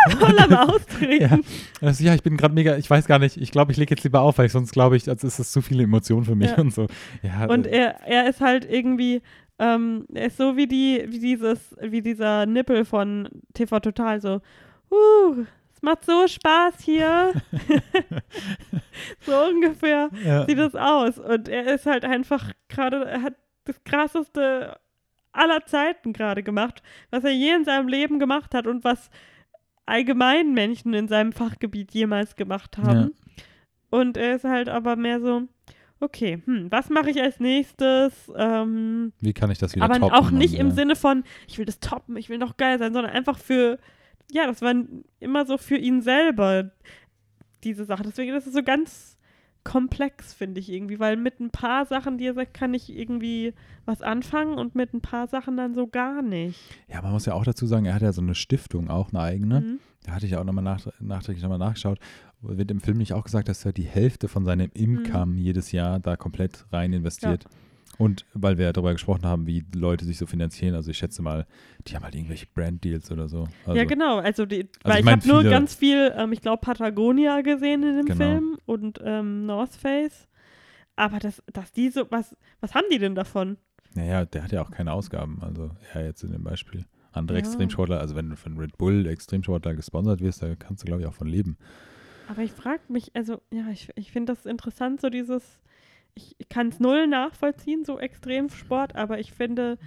voll am Ausdrücken. ja. Also, ja, ich bin gerade mega, ich weiß gar nicht, ich glaube, ich lege jetzt lieber auf, weil ich sonst glaube ich, als ist es zu viele Emotionen für mich Ja. und so. Ja, Und äh, er, er ist halt irgendwie, ähm, er ist so wie die, wie dieses, wie dieser Nippel von TV Total, so, uh, es macht so Spaß hier. so ungefähr ja. sieht es aus. Und er ist halt einfach gerade, er hat das krasseste aller Zeiten gerade gemacht, was er je in seinem Leben gemacht hat und was allgemein Menschen in seinem Fachgebiet jemals gemacht haben. Und er ist halt aber mehr so, okay, hm, was mache ich als nächstes? Ähm, Wie kann ich das wieder aber toppen? auch nicht und, im äh, Sinne von, ich will das toppen, ich will noch geil sein, sondern einfach für, ja, das war immer so für ihn selber diese Sache. Deswegen ist es so ganz komplex, finde ich irgendwie, weil mit ein paar Sachen, die er sagt, kann ich irgendwie was anfangen und mit ein paar Sachen dann so gar nicht. Ja, man muss ja auch dazu sagen, er hat ja so eine Stiftung auch, eine eigene. Mhm. Da hatte ich ja auch nochmal nach, nachträglich nochmal nachgeschaut. Wird im Film nicht auch gesagt, dass er die Hälfte von seinem Income jedes Jahr da komplett rein investiert. Und weil wir ja darüber gesprochen haben, wie Leute sich so finanzieren, also ich schätze mal, die haben halt irgendwelche Brand-Deals oder so. Also, ja, genau. Also, die, Also weil ich ich, habe nur ganz viel, ähm, ich glaube, Patagonia gesehen in dem Genau. Film und ähm, North Face. Aber dass, dass die so, was, was haben die denn davon? Naja, der hat ja auch keine Ausgaben. Also er jetzt in dem Beispiel. Andere Ja. Extremsportler, also wenn du von Red Bull Extremsportler gesponsert wirst, da kannst du, glaube ich, auch von leben. Aber ich frage mich, also, ja, ich, ich finde das interessant, so dieses, ich, kann es null nachvollziehen, so Extremsport, aber ich finde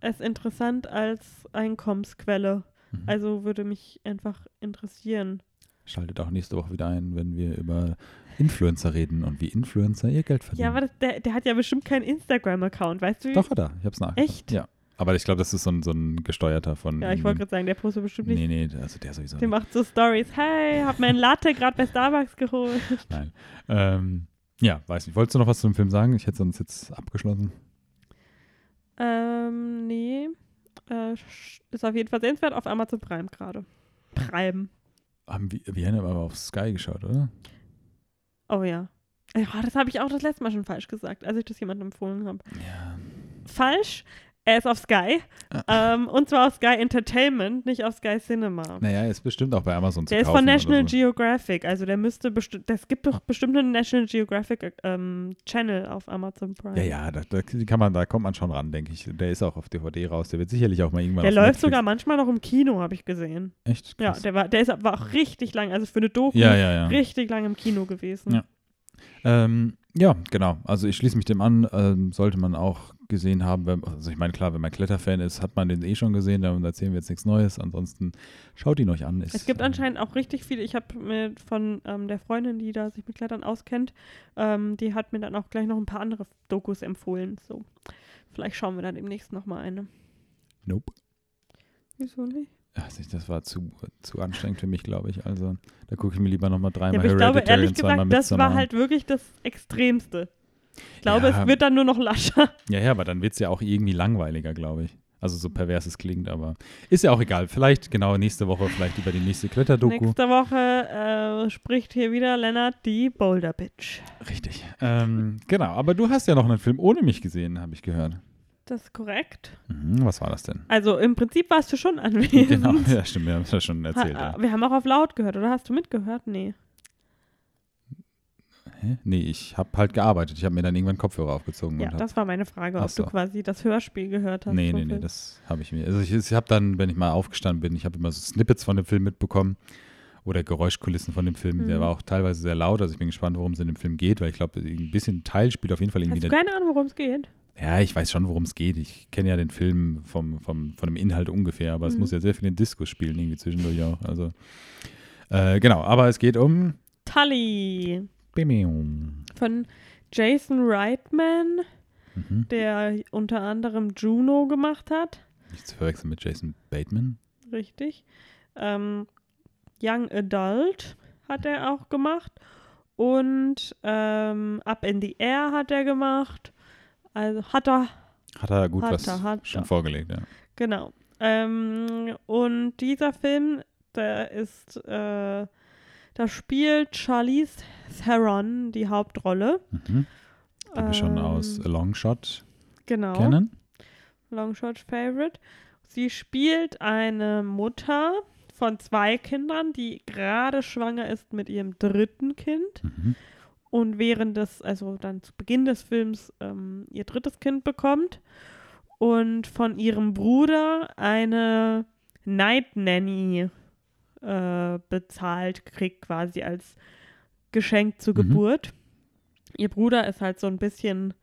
es interessant als Einkommensquelle. Mhm. Also würde mich einfach interessieren. Schaltet auch nächste Woche wieder ein, wenn wir über Influencer reden und wie Influencer ihr Geld verdienen. Ja, aber das, der, der hat ja bestimmt keinen Instagram-Account, weißt du? Doch, hat er. Ich hab's nachgeschaut. Echt? Ja. Aber ich glaube, das ist so ein, so ein gesteuerter von. Ja, ich wollte gerade sagen, der postet bestimmt nicht. Nee, nee, also der sowieso Der nicht. macht so Stories. Hey, hab mir ein Latte gerade bei Starbucks geholt. Nein. Ähm, ja, weiß nicht. Wolltest du noch was zu dem Film sagen? Ich hätte sonst jetzt abgeschlossen. Ähm, nee. Äh, ist auf jeden Fall sehenswert auf Amazon Prime gerade. Prime. Haben wir, wir haben aber auf Sky geschaut, oder? Oh ja. Ja, das habe ich auch das letzte Mal schon falsch gesagt, als ich das jemandem empfohlen habe. Ja. Falsch. Er ist auf Sky. Ah. Ähm, und zwar auf Sky Entertainment, nicht auf Sky Cinema. Naja, ist bestimmt auch bei Amazon zu Der ist von National so. Geographic, also der müsste bestimmt, es gibt doch bestimmt einen National Geographic ähm, Channel auf Amazon Prime. Ja, ja, da, da, kann man, da kommt man schon ran, denke ich. Der ist auch auf DVD raus. Der wird sicherlich auch mal irgendwann Der läuft Netflix. sogar manchmal noch im Kino, habe ich gesehen. Echt? Ja, Krass. der war, der ist aber auch richtig lang, also für eine Doku ja, ja, ja. richtig lang im Kino gewesen. Ja. Ähm, ja, genau. Also ich schließe mich dem an. Ähm, sollte man auch gesehen haben. Also ich meine, klar, wenn man Kletterfan ist, hat man den eh schon gesehen. Da erzählen wir jetzt nichts Neues. Ansonsten schaut ihn euch an. Ist, Es gibt äh, anscheinend auch richtig viele, ich habe mir von ähm, der Freundin, die da sich mit Klettern auskennt, ähm, die hat mir dann auch gleich noch ein paar andere Dokus empfohlen. So, vielleicht schauen wir dann demnächst nochmal eine. Nope. Wieso nicht? Also ich- das war zu, zu anstrengend für mich, glaube ich. Also da gucke ich mir lieber nochmal Ja, dreimal aber ich glaube, ehrlich gesagt, das war halt wirklich das Extremste. Ich glaube, Ja. es wird dann nur noch lascher. Ja, ja, aber dann wird es ja auch irgendwie langweiliger, glaube ich. Also so pervers es klingt, aber ist ja auch egal. Vielleicht genau nächste Woche, vielleicht über die nächste Kletterdoku. Nächste Woche äh, spricht hier wieder Lennart die Boulder Bitch. Richtig. Ähm, genau, aber du hast ja noch einen Film ohne mich gesehen, habe ich gehört. Das ist korrekt. Mhm, was war das denn? Also im Prinzip warst du schon anwesend. Genau, ja, stimmt, wir haben es ja schon erzählt. Ha, Ja. Wir haben auch auf laut gehört, oder hast du mitgehört? Nee. Hä? Nee, ich habe halt gearbeitet. Ich habe mir dann irgendwann Kopfhörer aufgezogen. Ja, das war meine Frage, ob so. du quasi das Hörspiel gehört hast. Nee, nee, nee, das habe ich mir. Also ich, ich habe dann, wenn ich mal aufgestanden bin, ich habe immer so Snippets von dem Film mitbekommen oder Geräuschkulissen von dem Film. Der Mhm. war auch teilweise sehr laut. Also ich bin gespannt, worum es in dem Film geht, weil ich glaube, ein bisschen Teil spielt auf jeden Fall irgendwie Hast du der, keine Ahnung, worum es geht? Ja, ich weiß schon, worum es geht. Ich kenne ja den Film vom, vom, von dem Inhalt ungefähr, aber es Mhm. muss ja sehr viel in Diskus spielen, irgendwie zwischendurch auch. Also, äh, genau, aber es geht um. Tully. Von Jason Reitman, Mhm. der unter anderem Juno gemacht hat. Nicht zu verwechseln mit Jason Bateman. Richtig. Ähm, Young Adult hat er auch gemacht. Und ähm, Up in the Air hat er gemacht. Also hat er, Hat er gut Hat was er, hat schon er. vorgelegt, ja. genau. Ähm, und dieser Film, der ist, äh, da spielt Charlize Theron die Hauptrolle. Mhm. Die wir schon Ähm, aus A Long Shot Genau. kennen. Longshot Favorite. Sie spielt eine Mutter von zwei Kindern, die gerade schwanger ist mit ihrem dritten Kind Mhm. und während des, also dann zu Beginn des Films ähm, ihr drittes Kind bekommt und von ihrem Bruder eine Night Nanny äh, bezahlt kriegt, quasi als Geschenk zur Mhm. Geburt. Ihr Bruder ist halt so ein bisschen,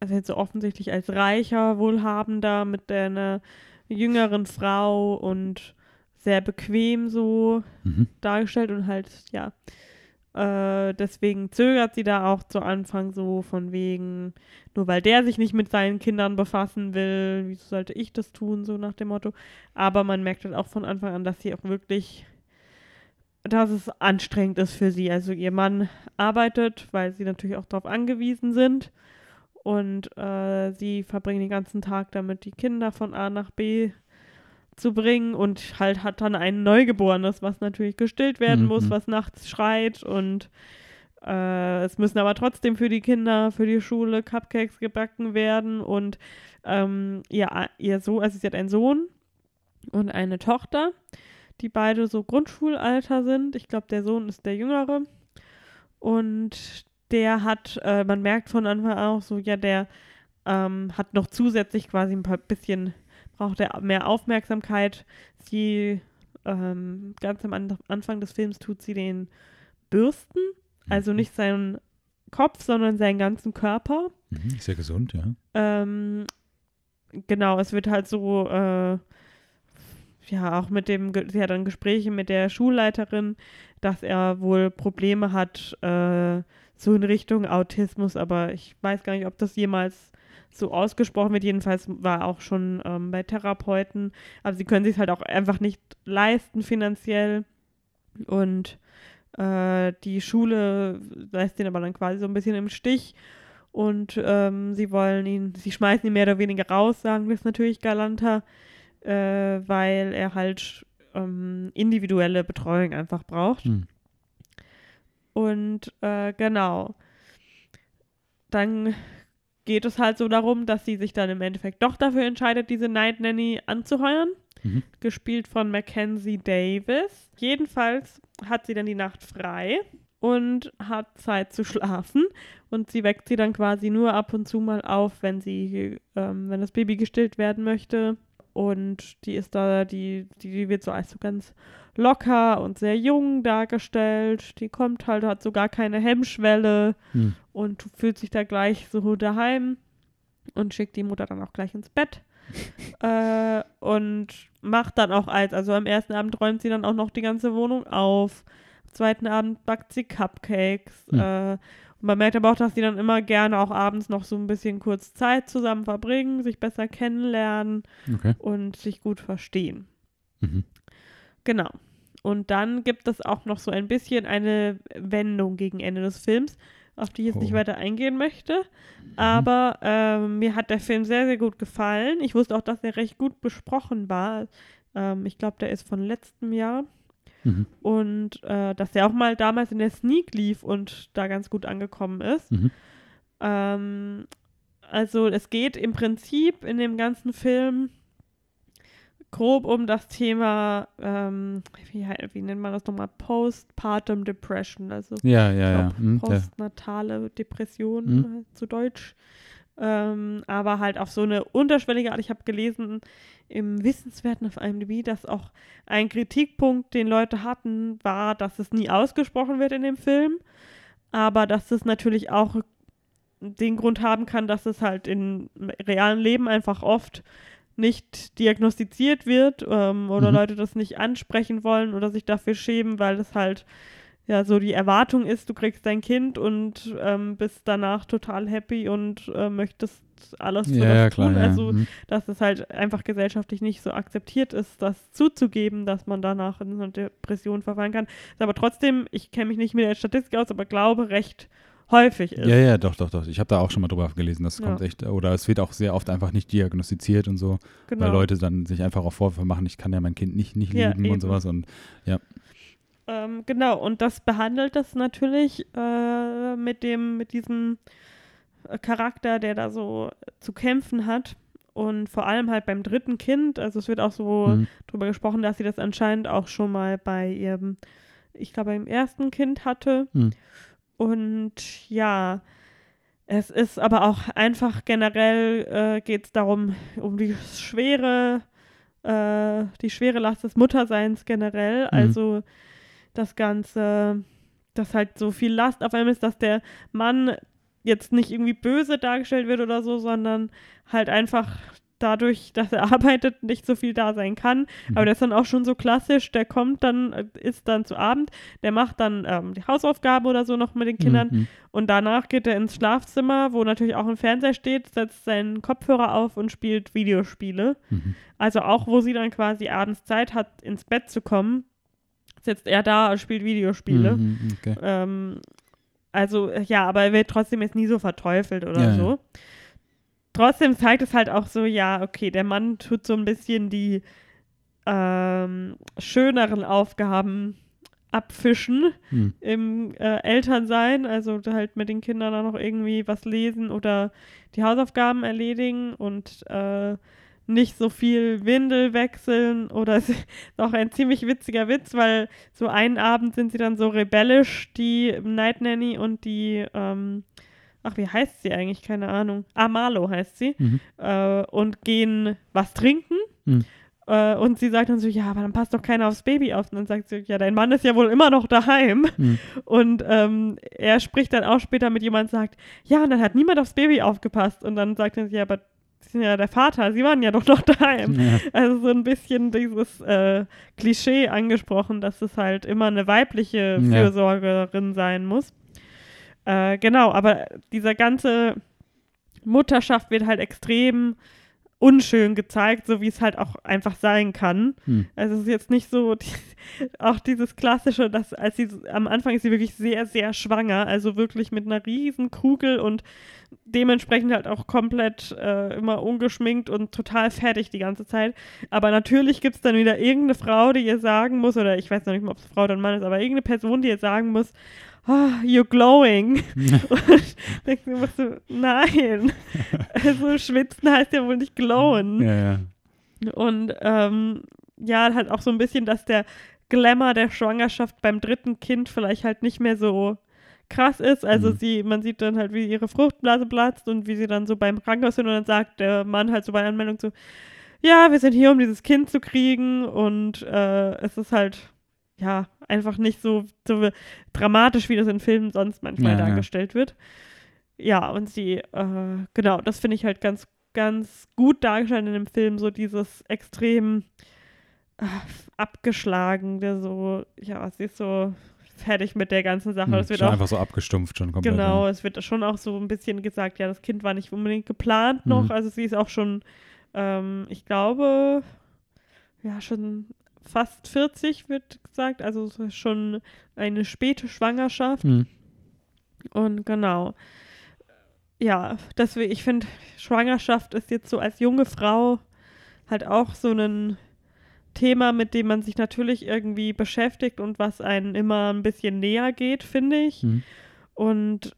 also jetzt so offensichtlich als reicher, wohlhabender mit einer jüngeren Frau und sehr bequem so Mhm. dargestellt und halt, ja, äh, deswegen zögert sie da auch zu Anfang so von wegen, nur weil der sich nicht mit seinen Kindern befassen will, wieso sollte ich das tun, so nach dem Motto. Aber man merkt halt auch von Anfang an, dass sie auch wirklich, dass es anstrengend ist für sie. Also ihr Mann arbeitet, weil sie natürlich auch darauf angewiesen sind. Und äh, sie verbringen den ganzen Tag damit, die Kinder von A nach B zu bringen und halt hat dann ein Neugeborenes, was natürlich gestillt werden Mhm. muss, was nachts schreit und äh, es müssen aber trotzdem für die Kinder, für die Schule Cupcakes gebacken werden und ähm, ihr, ihr Sohn, also sie hat einen Sohn und eine Tochter, die beide so Grundschulalter sind. Ich glaube, der Sohn ist der Jüngere und der hat, äh, man merkt von Anfang an auch so, ja, der ähm, hat noch zusätzlich quasi ein paar bisschen braucht er mehr Aufmerksamkeit. Sie, ähm, ganz am An Anfang des Films tut sie den bürsten, also nicht seinen Kopf, sondern seinen ganzen Körper. Mhm. Ja gesund, ja. Ähm, genau, es wird halt so, äh, ja, auch mit dem, sie hat dann Gespräche mit der Schulleiterin, dass er wohl Probleme hat, äh, so in Richtung Autismus, aber ich weiß gar nicht, ob das jemals so ausgesprochen wird. Jedenfalls war auch schon ähm, bei Therapeuten, aber sie können sich halt auch einfach nicht leisten finanziell und äh, die Schule lässt ihn aber dann quasi so ein bisschen im Stich und ähm, sie wollen ihn, sie schmeißen ihn mehr oder weniger raus, sagen wir es natürlich galanter, äh, weil er halt ähm, individuelle Betreuung einfach braucht. Hm. Und äh, genau, dann geht es halt so darum, dass sie sich dann im Endeffekt doch dafür entscheidet, diese Night Nanny anzuheuern, Mhm. gespielt von Mackenzie Davis. Jedenfalls hat sie dann die Nacht frei und hat Zeit zu schlafen und sie weckt sie dann quasi nur ab und zu mal auf, wenn sie, ähm, wenn das Baby gestillt werden möchte. Und die ist da, die, die wird so als so ganz locker und sehr jung dargestellt. Die kommt halt, hat so gar keine Hemmschwelle Hm. und fühlt sich da gleich so daheim und schickt die Mutter dann auch gleich ins Bett. äh, und macht dann auch eins. Also am ersten Abend räumt sie dann auch noch die ganze Wohnung auf. Am zweiten Abend backt sie Cupcakes. Hm. Äh, und man merkt aber auch, dass sie dann immer gerne auch abends noch so ein bisschen kurz Zeit zusammen verbringen, sich besser kennenlernen Okay. und sich gut verstehen. Mhm. Genau. Und dann gibt es auch noch so ein bisschen eine Wendung gegen Ende des Films, auf die ich jetzt Oh. nicht weiter eingehen möchte. Aber ähm, mir hat der Film sehr, sehr gut gefallen. Ich wusste auch, dass er recht gut besprochen war. Ähm, ich glaube, der ist von letztem Jahr. Mhm. Und äh, dass er auch mal damals in der Sneak lief und da ganz gut angekommen ist. Mhm. Ähm, also es geht im Prinzip in dem ganzen Film grob um das Thema, ähm, wie, wie nennt man das nochmal, Postpartum Depression, also Ja, ja, ja. glaub, Mhm, der, postnatale Depression Mhm. äh, zu Deutsch. Ähm, aber halt auf so eine unterschwellige Art. Ich habe gelesen im Wissenswerten auf IMDb, dass auch ein Kritikpunkt, den Leute hatten, war, dass es nie ausgesprochen wird in dem Film. Aber dass es natürlich auch den Grund haben kann, dass es halt im realen Leben einfach oft nicht diagnostiziert wird ähm, oder Mhm. Leute das nicht ansprechen wollen oder sich dafür schämen, weil es halt ja so die Erwartung ist, du kriegst dein Kind und ähm, bist danach total happy und äh, möchtest alles für ja, ja, das klar. tun. Ja. Also Mhm. dass es halt einfach gesellschaftlich nicht so akzeptiert ist, das zuzugeben, dass man danach in so eine Depression verfallen kann. Ist aber trotzdem, ich kenne mich nicht mit der Statistik aus, aber glaube recht häufig ist. Ja, ja, doch, doch, doch. Ich habe da auch schon mal drüber gelesen, das Ja. kommt echt, oder es wird auch sehr oft einfach nicht diagnostiziert und so, genau. weil Leute dann sich einfach auch Vorwürfe machen, ich kann ja mein Kind nicht, nicht Ja, lieben eben. und sowas und Ähm, genau, und das behandelt das natürlich äh, mit dem, mit diesem äh, Charakter, der da so zu kämpfen hat. Und vor allem halt beim dritten Kind, also es wird auch so mhm. drüber gesprochen, dass sie das anscheinend auch schon mal bei ihrem, ich glaube, beim ersten Kind hatte. Mhm. Und ja, es ist aber auch einfach generell äh, geht es darum, um die schwere, äh, die schwere Last des Mutterseins generell. Also das Ganze, dass halt so viel Last auf einmal ist, dass der Mann jetzt nicht irgendwie böse dargestellt wird oder so, sondern halt einfach dadurch, dass er arbeitet, nicht so viel da sein kann. Mhm. Aber der ist dann auch schon so klassisch, der kommt dann, äh, ist dann zu Abend, der macht dann ähm, die Hausaufgaben oder so noch mit den Kindern Mhm. und danach geht er ins Schlafzimmer, wo natürlich auch ein Fernseher steht, setzt seinen Kopfhörer auf und spielt Videospiele. Mhm. Also auch, wo sie dann quasi abends Zeit hat, ins Bett zu kommen, sitzt er da und spielt Videospiele. Mhm. Okay. Ähm, also äh, ja, aber er wird trotzdem jetzt nie so verteufelt oder Ja, ja. Trotzdem zeigt es halt auch so, ja, okay, der Mann tut so ein bisschen die ähm, schöneren Aufgaben abfischen Mhm. im äh, Elternsein, also halt mit den Kindern dann noch irgendwie was lesen oder die Hausaufgaben erledigen und äh, nicht so viel Windel wechseln oder es ist auch ein ziemlich witziger Witz, weil so einen Abend sind sie dann so rebellisch, die Night Nanny und die, ähm, ach, wie heißt sie eigentlich? Keine Ahnung. Amalo heißt sie. Mhm. Äh, und gehen was trinken. Mhm. Äh, und sie sagt dann so, ja, aber dann passt doch keiner aufs Baby auf. Und dann sagt sie, ja, dein Mann ist ja wohl immer noch daheim. Mhm. Und ähm, er spricht dann auch später mit jemandem und sagt, ja, und dann hat niemand aufs Baby aufgepasst. Und dann sagt er, ja, aber Sie sind ja der Vater, Sie waren ja doch noch daheim. Ja. Also so ein bisschen dieses äh, Klischee angesprochen, dass es halt immer eine weibliche Ja. Fürsorgerin sein muss. Äh, genau, aber dieser ganze Mutterschaft wird halt extrem unschön gezeigt, so wie es halt auch einfach sein kann. Hm. Also es ist jetzt nicht so die, auch dieses klassische, dass als sie am Anfang ist sie wirklich sehr sehr schwanger, also wirklich mit einer riesen Kugel und dementsprechend halt auch komplett äh, immer ungeschminkt und total fertig die ganze Zeit. Aber natürlich gibt es dann wieder irgendeine Frau, die ihr sagen muss, oder ich weiß noch nicht mal, ob es Frau oder Mann ist, aber irgendeine Person, die ihr sagen muss, oh, you're glowing. Und denkst du immer so, nein. Also schwitzen heißt ja wohl nicht glowen. ja, ja. Und ähm, ja, halt auch so ein bisschen, dass der Glamour der Schwangerschaft beim dritten Kind vielleicht halt nicht mehr so krass ist. Also Mhm. sie, man sieht dann halt, wie ihre Fruchtblase platzt und wie sie dann so beim Krankenhaus sind und dann sagt der Mann halt so bei Anmeldung so, ja, wir sind hier, um dieses Kind zu kriegen und äh, es ist halt, ja, einfach nicht so, so dramatisch, wie das in Filmen sonst manchmal Ja, ja. dargestellt wird. Ja, und sie, äh, genau, das finde ich halt ganz, ganz gut dargestellt in dem Film, so dieses extrem äh, abgeschlagene, so, ja, sie ist so fertig mit der ganzen Sache. Hm. Das wird Schon auch einfach so abgestumpft schon komplett. Genau, es wird schon auch so ein bisschen gesagt, ja, das Kind war nicht unbedingt geplant noch. Mhm. Also sie ist auch schon, ähm, ich glaube, ja, schon fast 40 wird gesagt. Also schon eine späte Schwangerschaft. Hm. Und genau. Ja, deswegen, ich finde, Schwangerschaft ist jetzt so als junge Frau halt auch so ein Thema, mit dem man sich natürlich irgendwie beschäftigt und was einen immer ein bisschen näher geht, finde ich. Mhm. Und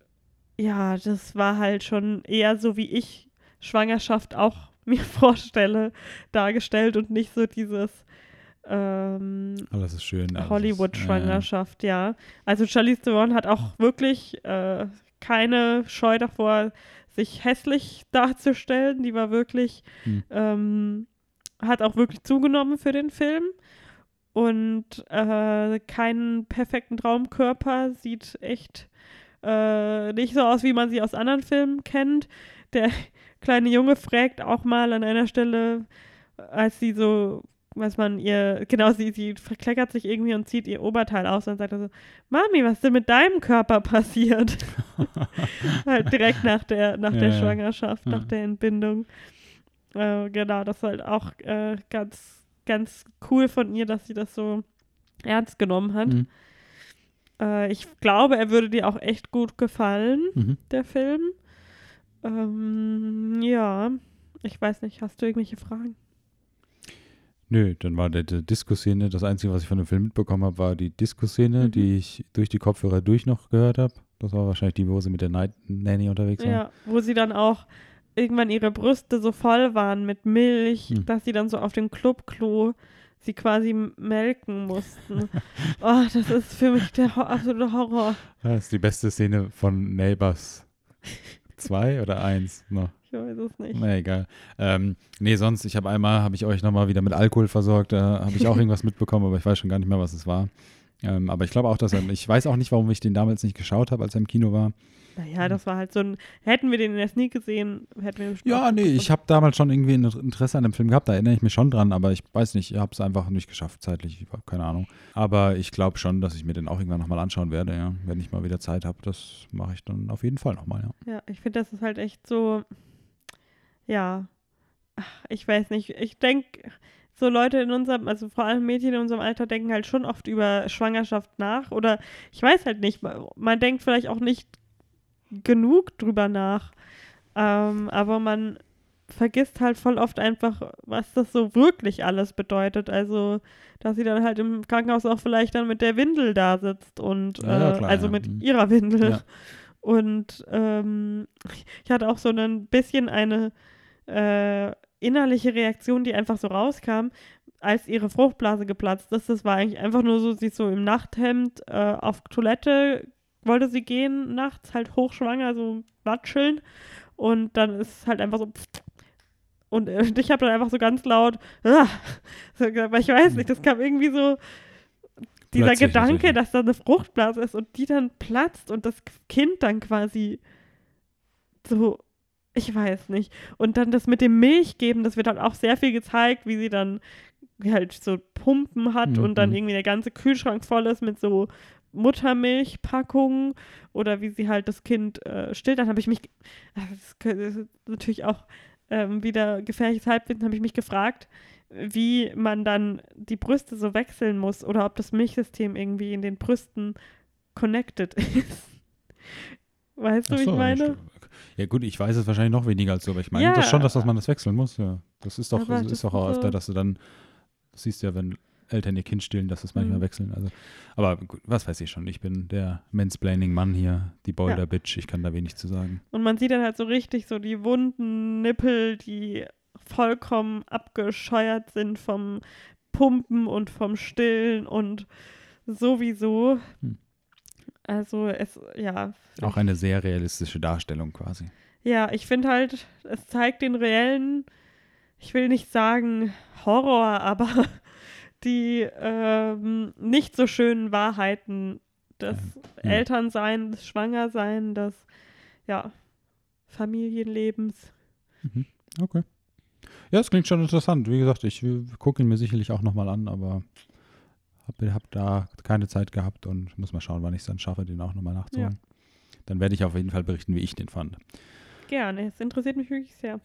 ja, das war halt schon eher so, wie ich Schwangerschaft auch mir vorstelle, dargestellt und nicht so dieses ähm, Alles ist schön. ist- Hollywood-Schwangerschaft, ja. Also Charlize Theron hat auch wirklich äh, keine Scheu davor, sich hässlich darzustellen. Die war wirklich, Hm. ähm, hat auch wirklich zugenommen für den Film. Und äh, keinen perfekten Traumkörper, sieht echt äh, nicht so aus, wie man sie aus anderen Filmen kennt. Der kleine Junge fragt auch mal an einer Stelle, als sie so, was man ihr, genau, sie, sie verkleckert sich irgendwie und zieht ihr Oberteil aus und sagt so, Mami, was ist denn mit deinem Körper passiert? halt direkt nach der, nach der Ja, ja. Schwangerschaft, Ja. nach der Entbindung. Äh, genau, das ist halt auch äh, ganz, ganz cool von ihr, dass sie das so ernst genommen hat. Mhm. Äh, ich glaube, er würde dir auch echt gut gefallen, Mhm. der Film. Ähm, ja, ich weiß nicht, hast du irgendwelche Fragen? Nö, dann war der, die Disco-Szene, das Einzige, was ich von dem Film mitbekommen habe, war die Disco-Szene, Mhm. die ich durch die Kopfhörer durch noch gehört habe. Das war wahrscheinlich die, wo sie mit der Night Nanny unterwegs war. Ja, wo sie dann auch irgendwann ihre Brüste so voll waren mit Milch, Hm. dass sie dann so auf dem Clubklo sie quasi melken mussten. oh, das ist für mich der absolute Horror. Das ist die beste Szene von Neighbors 2 oder 1 noch. Ich weiß es nicht. Na egal. Ähm, nee, sonst, ich habe einmal, habe ich euch nochmal wieder mit Alkohol versorgt, da habe ich auch irgendwas mitbekommen, aber ich weiß schon gar nicht mehr, was es war. Ähm, aber ich glaube auch, dass er, ich weiß auch nicht, warum ich den damals nicht geschaut habe, als er im Kino war. Naja, das war halt so ein, hätten wir den in der Sneak gesehen, hätten wir Ja, nee, ich habe damals schon irgendwie ein Interesse an dem Film gehabt, da erinnere ich mich schon dran, aber ich weiß nicht, ich habe es einfach nicht geschafft zeitlich, ich habe keine Ahnung. Aber ich glaube schon, dass ich mir den auch irgendwann nochmal anschauen werde, ja. Wenn ich mal wieder Zeit habe, das mache ich dann auf jeden Fall nochmal, ja. Ja, ich finde, das ist halt echt so, ja, ach, ich weiß nicht, ich denke, so Leute in unserem, also vor allem Mädchen in unserem Alter denken halt schon oft über Schwangerschaft nach oder ich weiß halt nicht, man, denkt vielleicht auch nicht genug drüber nach, ähm, aber man vergisst halt voll oft einfach, was das so wirklich alles bedeutet. Also, dass sie dann halt im Krankenhaus auch vielleicht dann mit der Windel da sitzt und Ja, ja, äh, klar, also ja. mit Mhm. ihrer Windel. Ja. Und ähm, ich hatte auch so ein bisschen eine äh, innerliche Reaktion, die einfach so rauskam, als ihre Fruchtblase geplatzt ist. Das war eigentlich einfach nur so, sie ist so im Nachthemd äh, auf Toilette, wollte sie gehen, nachts halt hochschwanger, so watscheln. Und dann ist es halt einfach so. Und äh, ich habe dann einfach so ganz laut, ah, so gesagt, aber ich weiß nicht, das kam irgendwie so, dieser Plötzlich Gedanke, natürlich. dass da eine Fruchtblase ist und die dann platzt und das Kind dann quasi so, ich weiß nicht. Und dann das mit dem Milchgeben, das wird dann auch sehr viel gezeigt, wie sie dann halt so Pumpen hat und dann Mhm. irgendwie der ganze Kühlschrank voll ist mit so Muttermilchpackungen oder wie sie halt das Kind äh, stillt. Dann habe ich mich, das kö- das ist natürlich auch ähm, wieder gefährliches Halbwissen, habe ich mich gefragt, wie man dann die Brüste so wechseln muss oder ob das Milchsystem irgendwie in den Brüsten connected ist. Weißt du, Ach wie so, ich meine? Ja gut, ich weiß es wahrscheinlich noch weniger als du, aber ich meine Ja. das schon, dass, dass man das wechseln muss. Ja. Das ist doch, das ist doch auch so- öfter, dass du dann, das siehst ja, wenn Eltern ihr Kind stillen, dass das manchmal Mhm. wechseln. Also, aber gut, was weiß ich schon, ich bin der Mansplaining-Mann hier, die Boulder-Bitch, ich kann da wenig zu sagen. Und man sieht dann halt so richtig so die wunden Nippel, die vollkommen abgescheuert sind vom Pumpen und vom Stillen und sowieso. Hm. Also es, ja. Auch eine sehr realistische Darstellung quasi. Ja, ich finde halt, es zeigt den reellen, ich will nicht sagen Horror, aber die ähm, nicht so schönen Wahrheiten des Ja. Elternseins, des Schwangerseins, des ja, Familienlebens. Okay. Ja, es klingt schon interessant. Wie gesagt, ich gucke ihn mir sicherlich auch nochmal an, aber habe hab da keine Zeit gehabt und muss mal schauen, wann ich es dann schaffe, den auch nochmal nachzuholen. Dann werde ich auf jeden Fall berichten, wie ich den fand. Gerne, es interessiert mich wirklich sehr.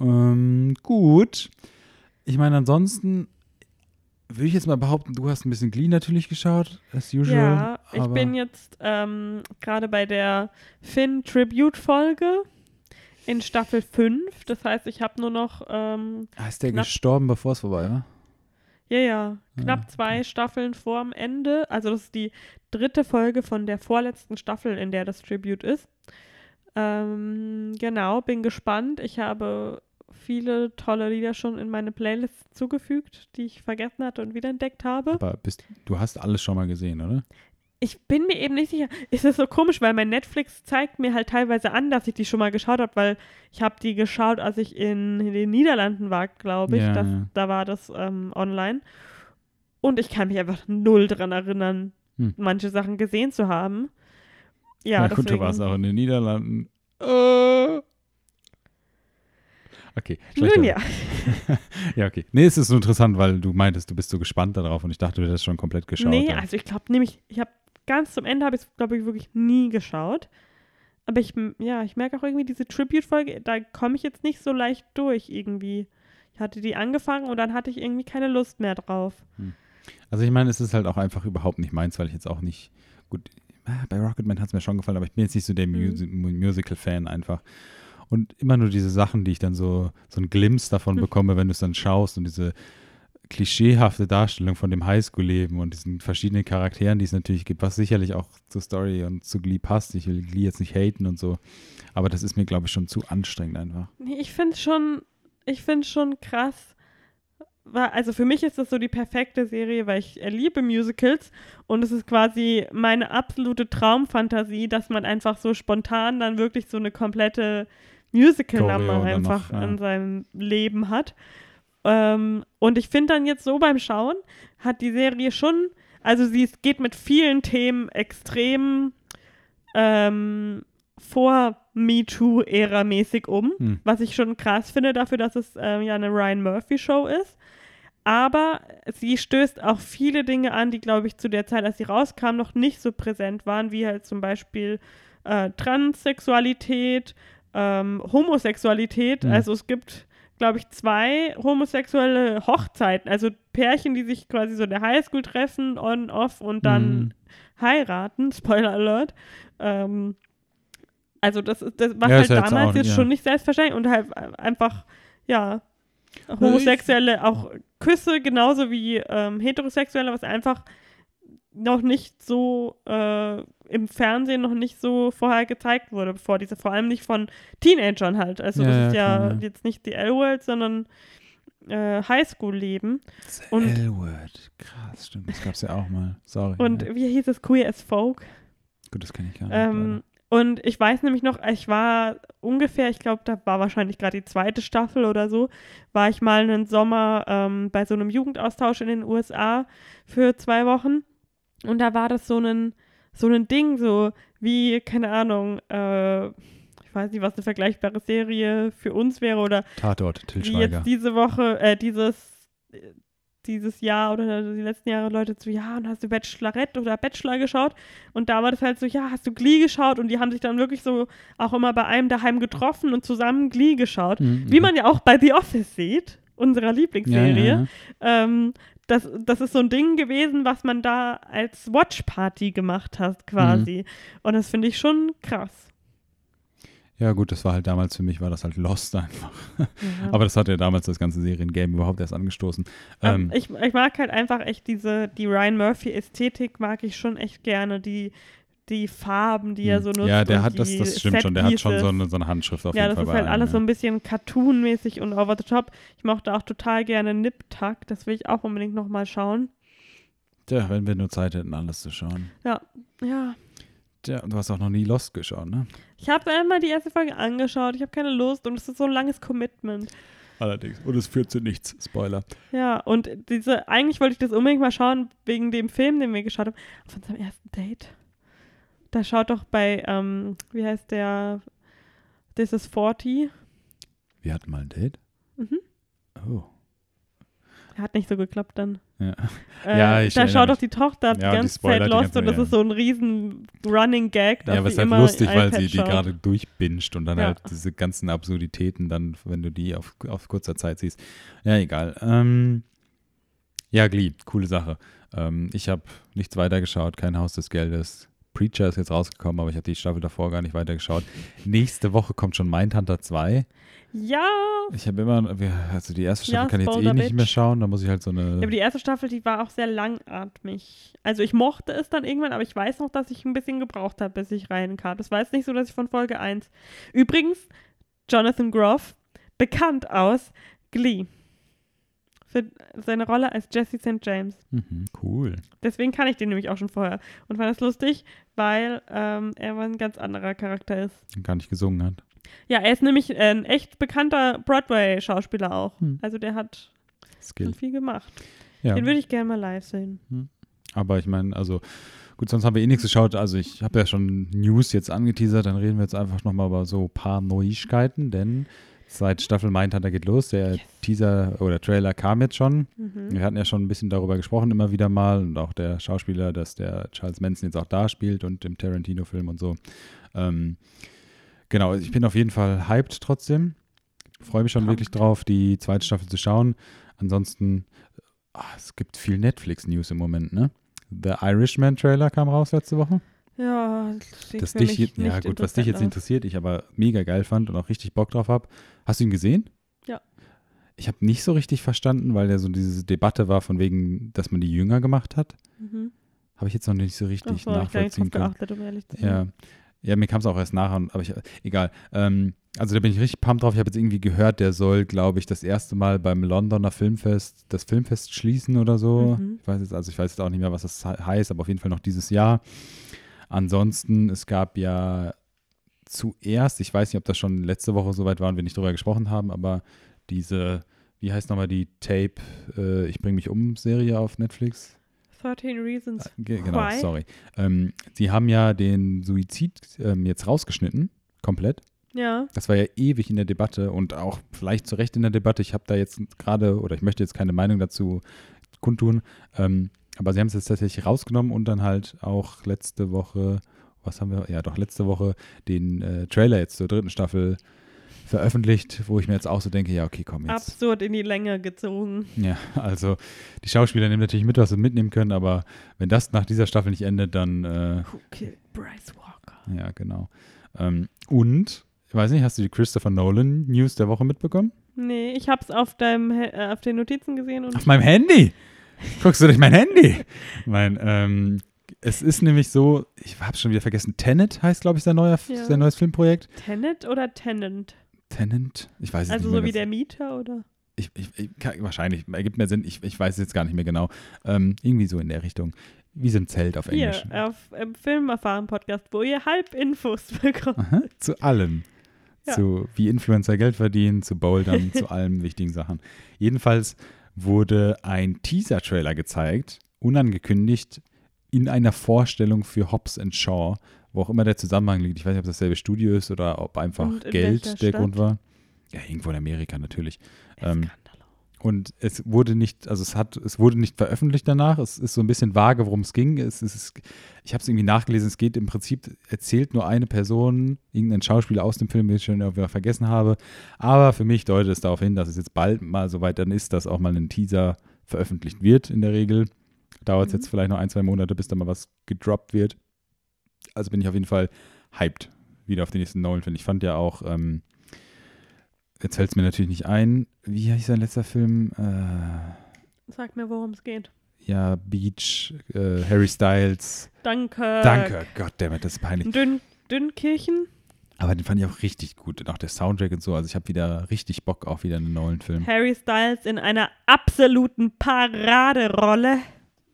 Ähm, gut. Ich meine, ansonsten würde ich jetzt mal behaupten, du hast ein bisschen Glee natürlich geschaut, as usual. Ja, Ich bin jetzt ähm, gerade bei der Finn-Tribute-Folge in Staffel 5. Das heißt, ich habe nur noch, ähm, Ah, ist der gestorben, bevor es vorbei war? Ja, ja, knapp Ah, zwei Staffeln vorm Ende. Also das ist die dritte Folge von der vorletzten Staffel, in der das Tribute ist. Ähm, genau, bin gespannt. Ich habe viele tolle Lieder schon in meine Playlist zugefügt, die ich vergessen hatte und wiederentdeckt habe. Aber bist, du hast alles schon mal gesehen, oder? Ich bin mir eben nicht sicher. Ist das so komisch, weil mein Netflix zeigt mir halt teilweise an, dass ich die schon mal geschaut habe, weil ich habe die geschaut, als ich in, den Niederlanden war, glaube ich. Ja, das, ja. Da war das ähm, online. Und ich kann mich einfach null dran erinnern, Hm. manche Sachen gesehen zu haben. Ja, gut, du warst auch in den Niederlanden. Äh. Okay. Nun ja. ja, okay. Nee, es ist so interessant, weil du meintest, du bist so gespannt darauf und ich dachte, du hättest schon komplett geschaut. Nee, also ich glaube nämlich, ich habe ganz zum Ende habe ich es, glaube ich, wirklich nie geschaut. Aber ich, ja, ich merke auch irgendwie diese Tribute-Folge, da komme ich jetzt nicht so leicht durch irgendwie. Ich hatte die angefangen und dann hatte ich irgendwie keine Lust mehr drauf. Also ich meine, es ist halt auch einfach überhaupt nicht meins, weil ich jetzt auch nicht, gut, ah, bei Rocketman hat es mir schon gefallen, aber ich bin jetzt nicht so der Mhm. Musi Mu- Musical-Fan einfach. Und immer nur diese Sachen, die ich dann so, so einen Glimpse davon Hm. bekomme, wenn du es dann schaust und diese klischeehafte Darstellung von dem Highschool-Leben und diesen verschiedenen Charakteren, die es natürlich gibt, was sicherlich auch zur Story und zu Glee passt. Ich will Glee jetzt nicht haten und so, aber das ist mir, glaube ich, schon zu anstrengend einfach. Nee, ich finde schon, ich finde schon krass. Also für mich ist das so die perfekte Serie, weil ich liebe Musicals und es ist quasi meine absolute Traumfantasie, dass man einfach so spontan dann wirklich so eine komplette Musical-Nummer einfach noch, ja. in seinem Leben hat. Ähm, und ich finde dann jetzt so beim Schauen, hat die Serie schon, also sie geht mit vielen Themen extrem ähm, vor MeToo-Ära mäßig um, Hm. was ich schon krass finde dafür, dass es ähm, ja eine Ryan Murphy-Show ist. Aber sie stößt auch viele Dinge an, die, glaube ich, zu der Zeit, als sie rauskam, noch nicht so präsent waren, wie halt zum Beispiel äh, Transsexualität, ähm, Homosexualität. Mhm. Also es gibt, glaube ich, zwei homosexuelle Hochzeiten, also Pärchen, die sich quasi so in der Highschool treffen, on, off und dann Mhm. heiraten. Spoiler Alert. Ähm, also das ist das war Ja, halt ja jetzt damals auch- jetzt ja. schon nicht selbstverständlich und halt einfach, ja, homosexuelle, auch Küsse genauso wie ähm, heterosexuelle, was einfach noch nicht so äh, im Fernsehen noch nicht so vorher gezeigt wurde, bevor diese, vor allem nicht von Teenagern halt. Also Ja, das ja, ist ja, klar, ja. jetzt nicht die L-World, sondern äh, Highschool-Leben. L-Word, krass, stimmt, das gab es ja auch mal. Sorry. Und ja. wie hieß es? Queer as Folk. Gut, das kenne ich gar nicht. Ähm, und ich weiß nämlich noch, ich war ungefähr, ich glaube, da war wahrscheinlich gerade die zweite Staffel oder so, war ich mal einen Sommer ähm, bei so einem Jugendaustausch in den USA für zwei Wochen. Und da war das so ein, so ein Ding, so wie, keine Ahnung, äh, ich weiß nicht, was eine vergleichbare Serie für uns wäre oder. Tatort, Till wie Schweiger. jetzt diese Woche, äh, dieses, dieses Jahr oder die letzten Jahre Leute so, ja, und hast du Bachelorette oder Bachelor geschaut? Und da war das halt so, ja, hast du Glee geschaut? Und die haben sich dann wirklich so auch immer bei einem daheim getroffen und zusammen Glee geschaut. Mhm, Wie mhm. man ja auch bei The Office sieht, unserer ja, Lieblingsserie. ja, ja. Ähm, das, das ist so ein Ding gewesen, was man da als Watch-Party gemacht hat, quasi. Und das finde ich schon krass. ja, gut, das war halt damals für mich, war das halt Lost einfach. Ja. Aber das hat ja damals das ganze Seriengame überhaupt erst angestoßen. Ähm, Ähm, ich, ich mag halt einfach echt diese, die Ryan Murphy-Ästhetik mag ich schon echt gerne. Die, die Farben, die er so nutzt. Hm. ja, der hat das, das stimmt schon. Der hat schon so eine, so eine Handschrift auf Ja, jeden das Fall. ist bei halt allem, alles so ja. ein bisschen cartoonmäßig und over the top. Ich mochte auch total gerne Nip Tuck. Das will ich auch unbedingt nochmal schauen. Tja, wenn wir nur Zeit hätten, alles zu schauen. Ja, Tja, du hast auch noch nie Lost geschaut, ne? ich habe einmal die erste Folge angeschaut. Ich habe keine Lust und es ist so ein langes Commitment. Allerdings. Und es führt zu nichts. Spoiler. Ja, und diese, eigentlich wollte ich das unbedingt mal schauen, wegen dem Film, den wir geschaut haben, auf unserem ersten Date. Da schaut doch bei, ähm, wie heißt der, This is 40. Wir hatten mal ein Date? Mhm. Oh. Hat nicht so geklappt dann. Ja. Äh, Ja, ich da schaut doch die Tochter die Ja, die ganze spoilert Zeit die Lost ganze und das Zeit, ist so ein riesen Running Gag, Ja, aber es ist halt lustig, weil sie die gerade durchbinscht und dann Ja. halt diese ganzen Absurditäten dann, wenn du die auf, auf kurzer Zeit siehst. Ja, egal. Ähm, ja, Glee, coole Sache. Ähm, ich habe nichts weitergeschaut, kein Haus des Geldes. Preacher ist jetzt rausgekommen, aber ich habe die Staffel davor gar nicht weitergeschaut. Nächste Woche kommt schon Mindhunter 2. Ja, Ich habe immer, also die erste Staffel Ja, kann ich jetzt eh nicht mehr Bitch. schauen, da muss ich halt so Ja, eine. aber die erste Staffel, die war auch sehr langatmig. Also ich mochte es dann irgendwann, aber ich weiß noch, dass ich ein bisschen gebraucht habe, bis ich reinkam. Das war jetzt nicht so, dass ich von Folge 1. Übrigens, Jonathan Groff, bekannt aus Glee. Für seine Rolle als Jesse St. James. Mhm, cool. Deswegen kann ich den nämlich auch schon vorher. Und fand das lustig, weil ähm, er ein ganz anderer Charakter ist. Gar nicht gesungen hat. Ja, er ist nämlich ein echt bekannter Broadway-Schauspieler auch. Hm. Also der hat Skill. schon viel gemacht. Ja. Den würde ich gerne mal live sehen. Aber ich meine, also gut, sonst haben wir eh nichts geschaut. Also ich habe ja schon News jetzt angeteasert, dann reden wir jetzt einfach nochmal über so ein paar Neuigkeiten, denn zweite Staffel Mindhunter geht los. Der Teaser oder Trailer kam jetzt schon. Mhm. Wir hatten ja schon ein bisschen darüber gesprochen, immer wieder mal. Und auch der Schauspieler, dass der Charles Manson jetzt auch da spielt und im Tarantino-Film und so. Ähm, genau, ich bin auf jeden Fall hyped trotzdem. Freue mich schon Pumped. wirklich drauf, die zweite Staffel zu schauen. Ansonsten, ah, es gibt viel Netflix-News im Moment, ne? The Irishman-Trailer kam raus letzte Woche. Ja, das Das dich, mich ja gut, was dich jetzt interessiert, ich aber mega geil fand und auch richtig Bock drauf habe. Hast du ihn gesehen? Ja. Ich habe nicht so richtig verstanden, weil ja so diese Debatte war von wegen, dass man die jünger gemacht hat. Mhm. Habe ich jetzt noch nicht so Ach richtig so, hab ich gar nicht nachvollziehen können. geachtet, um ehrlich zu sein. Ja. ja, mir kam es auch erst nachher, aber ich, egal. Ähm, also da bin ich richtig pumped drauf. Ich habe jetzt irgendwie gehört, der soll, glaube ich, das erste Mal beim Londoner Filmfest das Filmfest schließen oder so. Mhm. Ich weiß jetzt, also ich weiß jetzt auch nicht mehr, was das he- heißt, aber auf jeden Fall noch dieses Jahr. Ansonsten, es gab ja zuerst, ich weiß nicht, ob das schon letzte Woche soweit war und wir nicht drüber gesprochen haben, aber diese, wie heißt nochmal die Tape, äh, ich bring mich um Serie auf Netflix? 13 Reasons Ge genau, Why? sorry. Ähm, sie haben ja den Suizid ähm, jetzt rausgeschnitten, komplett. Ja, Das war ja ewig in der Debatte und auch vielleicht zu Recht in der Debatte. Ich habe da jetzt gerade, oder ich möchte jetzt keine Meinung dazu kundtun, ähm, aber sie haben es jetzt tatsächlich rausgenommen und dann halt auch letzte Woche, was haben wir, ja doch letzte Woche den äh, Trailer jetzt zur dritten Staffel veröffentlicht, wo ich mir jetzt auch so denke, ja okay, komm jetzt. absurd in die Länge gezogen. Ja, also die Schauspieler nehmen natürlich mit, was sie mitnehmen können, aber wenn das nach dieser Staffel nicht endet, dann äh, Who killed Bryce Walker? ja, genau. Ähm, und, ich weiß nicht, hast du die Christopher Nolan News der Woche mitbekommen? Nee, ich hab's auf deinem äh, auf den Notizen gesehen und Auf meinem Handy. Guckst du durch mein Handy? Mein, ähm, es ist nämlich so, ich habe schon wieder vergessen, Tenet heißt, glaube ich, sein, neuer, Ja. sein neues Filmprojekt. Tenet oder Tenant? Tenant? Ich weiß es Also nicht mehr. so wie ganz- der Mieter oder? ich, ich, ich, wahrscheinlich, ergibt mehr Sinn, ich, ich weiß es jetzt gar nicht mehr genau. Ähm, irgendwie so in der Richtung. Wie so ein Zelt auf Hier, Englisch. auf im Filmerfahren-Podcast, wo ihr Halbinfos bekommt. Aha, zu allem. Ja. Zu wie Influencer Geld verdienen, zu Bouldern, zu allen wichtigen Sachen. Jedenfalls wurde ein Teaser-Trailer gezeigt, unangekündigt, in einer Vorstellung für Hobbs and Shaw, wo auch immer der Zusammenhang liegt. Ich weiß nicht, ob das dasselbe Studio ist oder ob einfach Geld der Stadt? Grund war. Ja, irgendwo in Amerika natürlich. Ähm. Und es wurde nicht, also es hat, es wurde nicht veröffentlicht danach. Es ist so ein bisschen vage, worum es ging. Es ist, ich habe es irgendwie nachgelesen. Es geht im Prinzip, erzählt nur eine Person, irgendein Schauspieler aus dem Film, den ich schon wieder vergessen habe. Aber für mich deutet es darauf hin, dass es jetzt bald mal so weit dann ist, dass auch mal ein Teaser veröffentlicht wird in der Regel. Dauert es Mhm. jetzt vielleicht noch ein, zwei Monate, bis da mal was gedroppt wird. Also bin ich auf jeden Fall hyped wieder auf den nächsten Nolan-Film. Ich fand ja auch, ähm, jetzt fällt es mir natürlich nicht ein, wie hieß sein letzter Film? Äh, Sag mir, worum es geht. ja, Beach, äh, Harry Styles. Danke. Danke, Goddammit, das ist peinlich. Dünn, Dünnkirchen. Aber den fand ich auch richtig gut. Und auch der Soundtrack und so. Also ich habe wieder richtig Bock auf wieder einen neuen Film. Harry Styles in einer absoluten Paraderolle.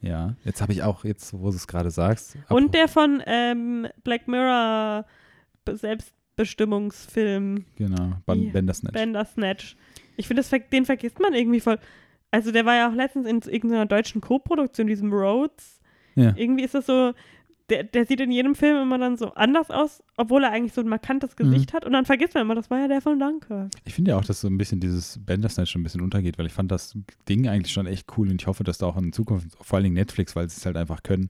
Ja, jetzt habe ich auch, jetzt wo du es gerade sagst. Und der von ähm, Black Mirror Be- Selbstbestimmungsfilm Genau. Bandersnatch. Bandersnatch. Ich finde, den vergisst man irgendwie voll. Also der war ja auch letztens in irgendeiner deutschen Co-Produktion, diesem Rhodes. Ja. Irgendwie ist das so, der, der sieht in jedem Film immer dann so anders aus, obwohl er eigentlich so ein markantes Mhm. Gesicht hat. Und dann vergisst man immer, das war ja der von Dunkirk. Ich finde ja auch, dass so ein bisschen dieses Bandersnatch schon ein bisschen untergeht, weil ich fand das Ding eigentlich schon echt cool und ich hoffe, dass da auch in Zukunft, vor allen Dingen Netflix, weil sie es halt einfach können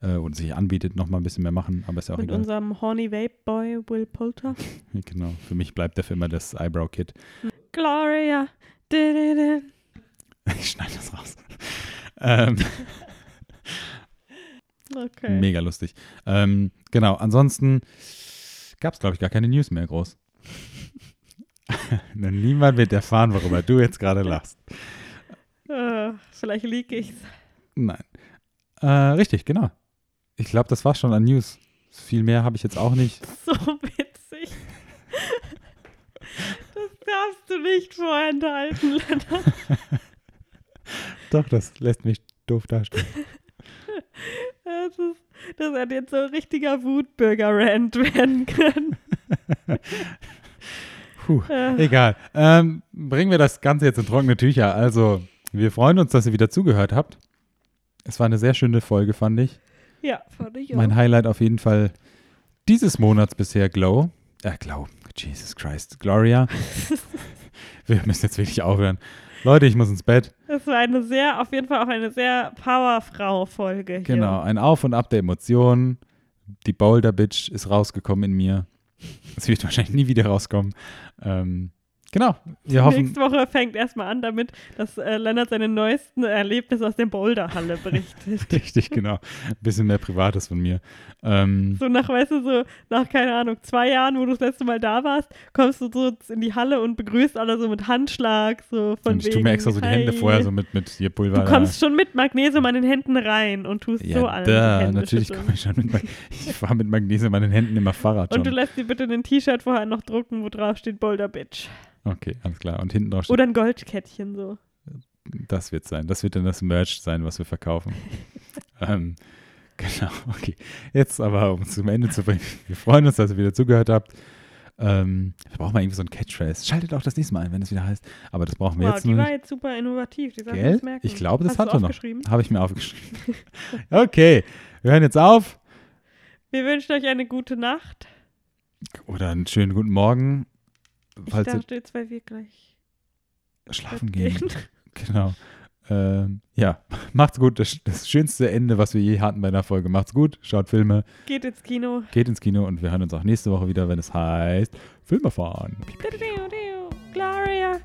äh, und sich anbietet, noch mal ein bisschen mehr machen, aber ist ja auch Mit egal. unserem Horny Vape Boy Will Poulter. Genau, für mich bleibt der für immer das Eyebrow Kit. Gloria. Ich schneide das raus. ähm, Okay. Mega lustig. Ähm, genau, ansonsten gab es, glaube ich, gar keine News mehr groß. Niemand wird erfahren, worüber du jetzt gerade lachst. Äh, vielleicht lieg ich's. Nein. Äh, richtig, genau. Ich glaube, das war schon an News. Viel mehr habe ich jetzt auch nicht. So witzig. Das darfst du nicht vorenthalten, Lennart. Doch, das lässt mich doof dastehen. Das, ist, das hätte jetzt so ein richtiger Wutbürger-Rant werden können. Puh, Äh, egal. Ähm, bringen wir das Ganze jetzt in trockene Tücher. Also, wir freuen uns, dass ihr wieder zugehört habt. Es war eine sehr schöne Folge, fand ich. ja, fand ich auch. Mein Highlight auf jeden Fall dieses Monats bisher, Glow. Äh, Glow. Jesus Christ. Gloria. wir müssen jetzt wirklich aufhören. Leute, ich muss ins Bett. Das war eine sehr, auf jeden Fall auch eine sehr Powerfrau-Folge. hier. Genau, ein Auf und Ab der Emotionen. Die Boulder Bitch ist rausgekommen in mir. Es wird wahrscheinlich nie wieder rauskommen. Ähm, genau, wir hoffen. Nächste Woche fängt erstmal an damit, dass äh, Lennart seine neuesten Erlebnisse aus der Boulderhalle berichtet. Richtig, genau. Ein bisschen mehr Privates von mir. Ähm, so nach, weißt du, so nach, keine Ahnung, zwei Jahren, wo du das letzte Mal da warst, kommst du so in die Halle und begrüßt alle so mit Handschlag, so von und ich wegen, tue mir extra so die Hände hi. vorher so mit, mit hier Pulver. Du kommst schon mit Magnesium an den Händen rein und tust ja, so die Hände natürlich komme ich schon mit Mag Ich fahre mit Magnesium an den Händen immer Fahrrad Und du schon. lässt dir bitte ein T-Shirt vorher noch drucken, wo drauf steht Boulder Bitch. Okay, alles klar. Und hinten drauf steht, Oder ein Goldkettchen so. das wird sein. Das wird dann das Merch sein, was wir verkaufen. ähm, genau, okay. Jetzt aber, um es zum Ende zu bringen. Wir freuen uns, dass ihr wieder zugehört habt. Ähm, wir brauchen mal irgendwie so ein Catchphrase. Schaltet auch das nächste Mal ein, wenn es wieder heißt. Aber das brauchen wir Wow, jetzt die nur war nicht. jetzt super innovativ. Die Gell? merken. Ich glaube, das Hast du hatte noch. Habe ich mir aufgeschrieben. okay, wir hören jetzt auf. Wir wünschen euch eine gute Nacht. Oder einen schönen guten Morgen. Ich Falls ihr dachte jetzt, weil wir gleich schlafen gehen. gehen. Genau. Ähm, ja, macht's gut. Das, das schönste Ende, was wir je hatten bei einer Folge. Macht's gut. Schaut Filme, Geht ins Kino. geht ins Kino und wir hören uns auch nächste Woche wieder, wenn es heißt Filme fahren. Gloria.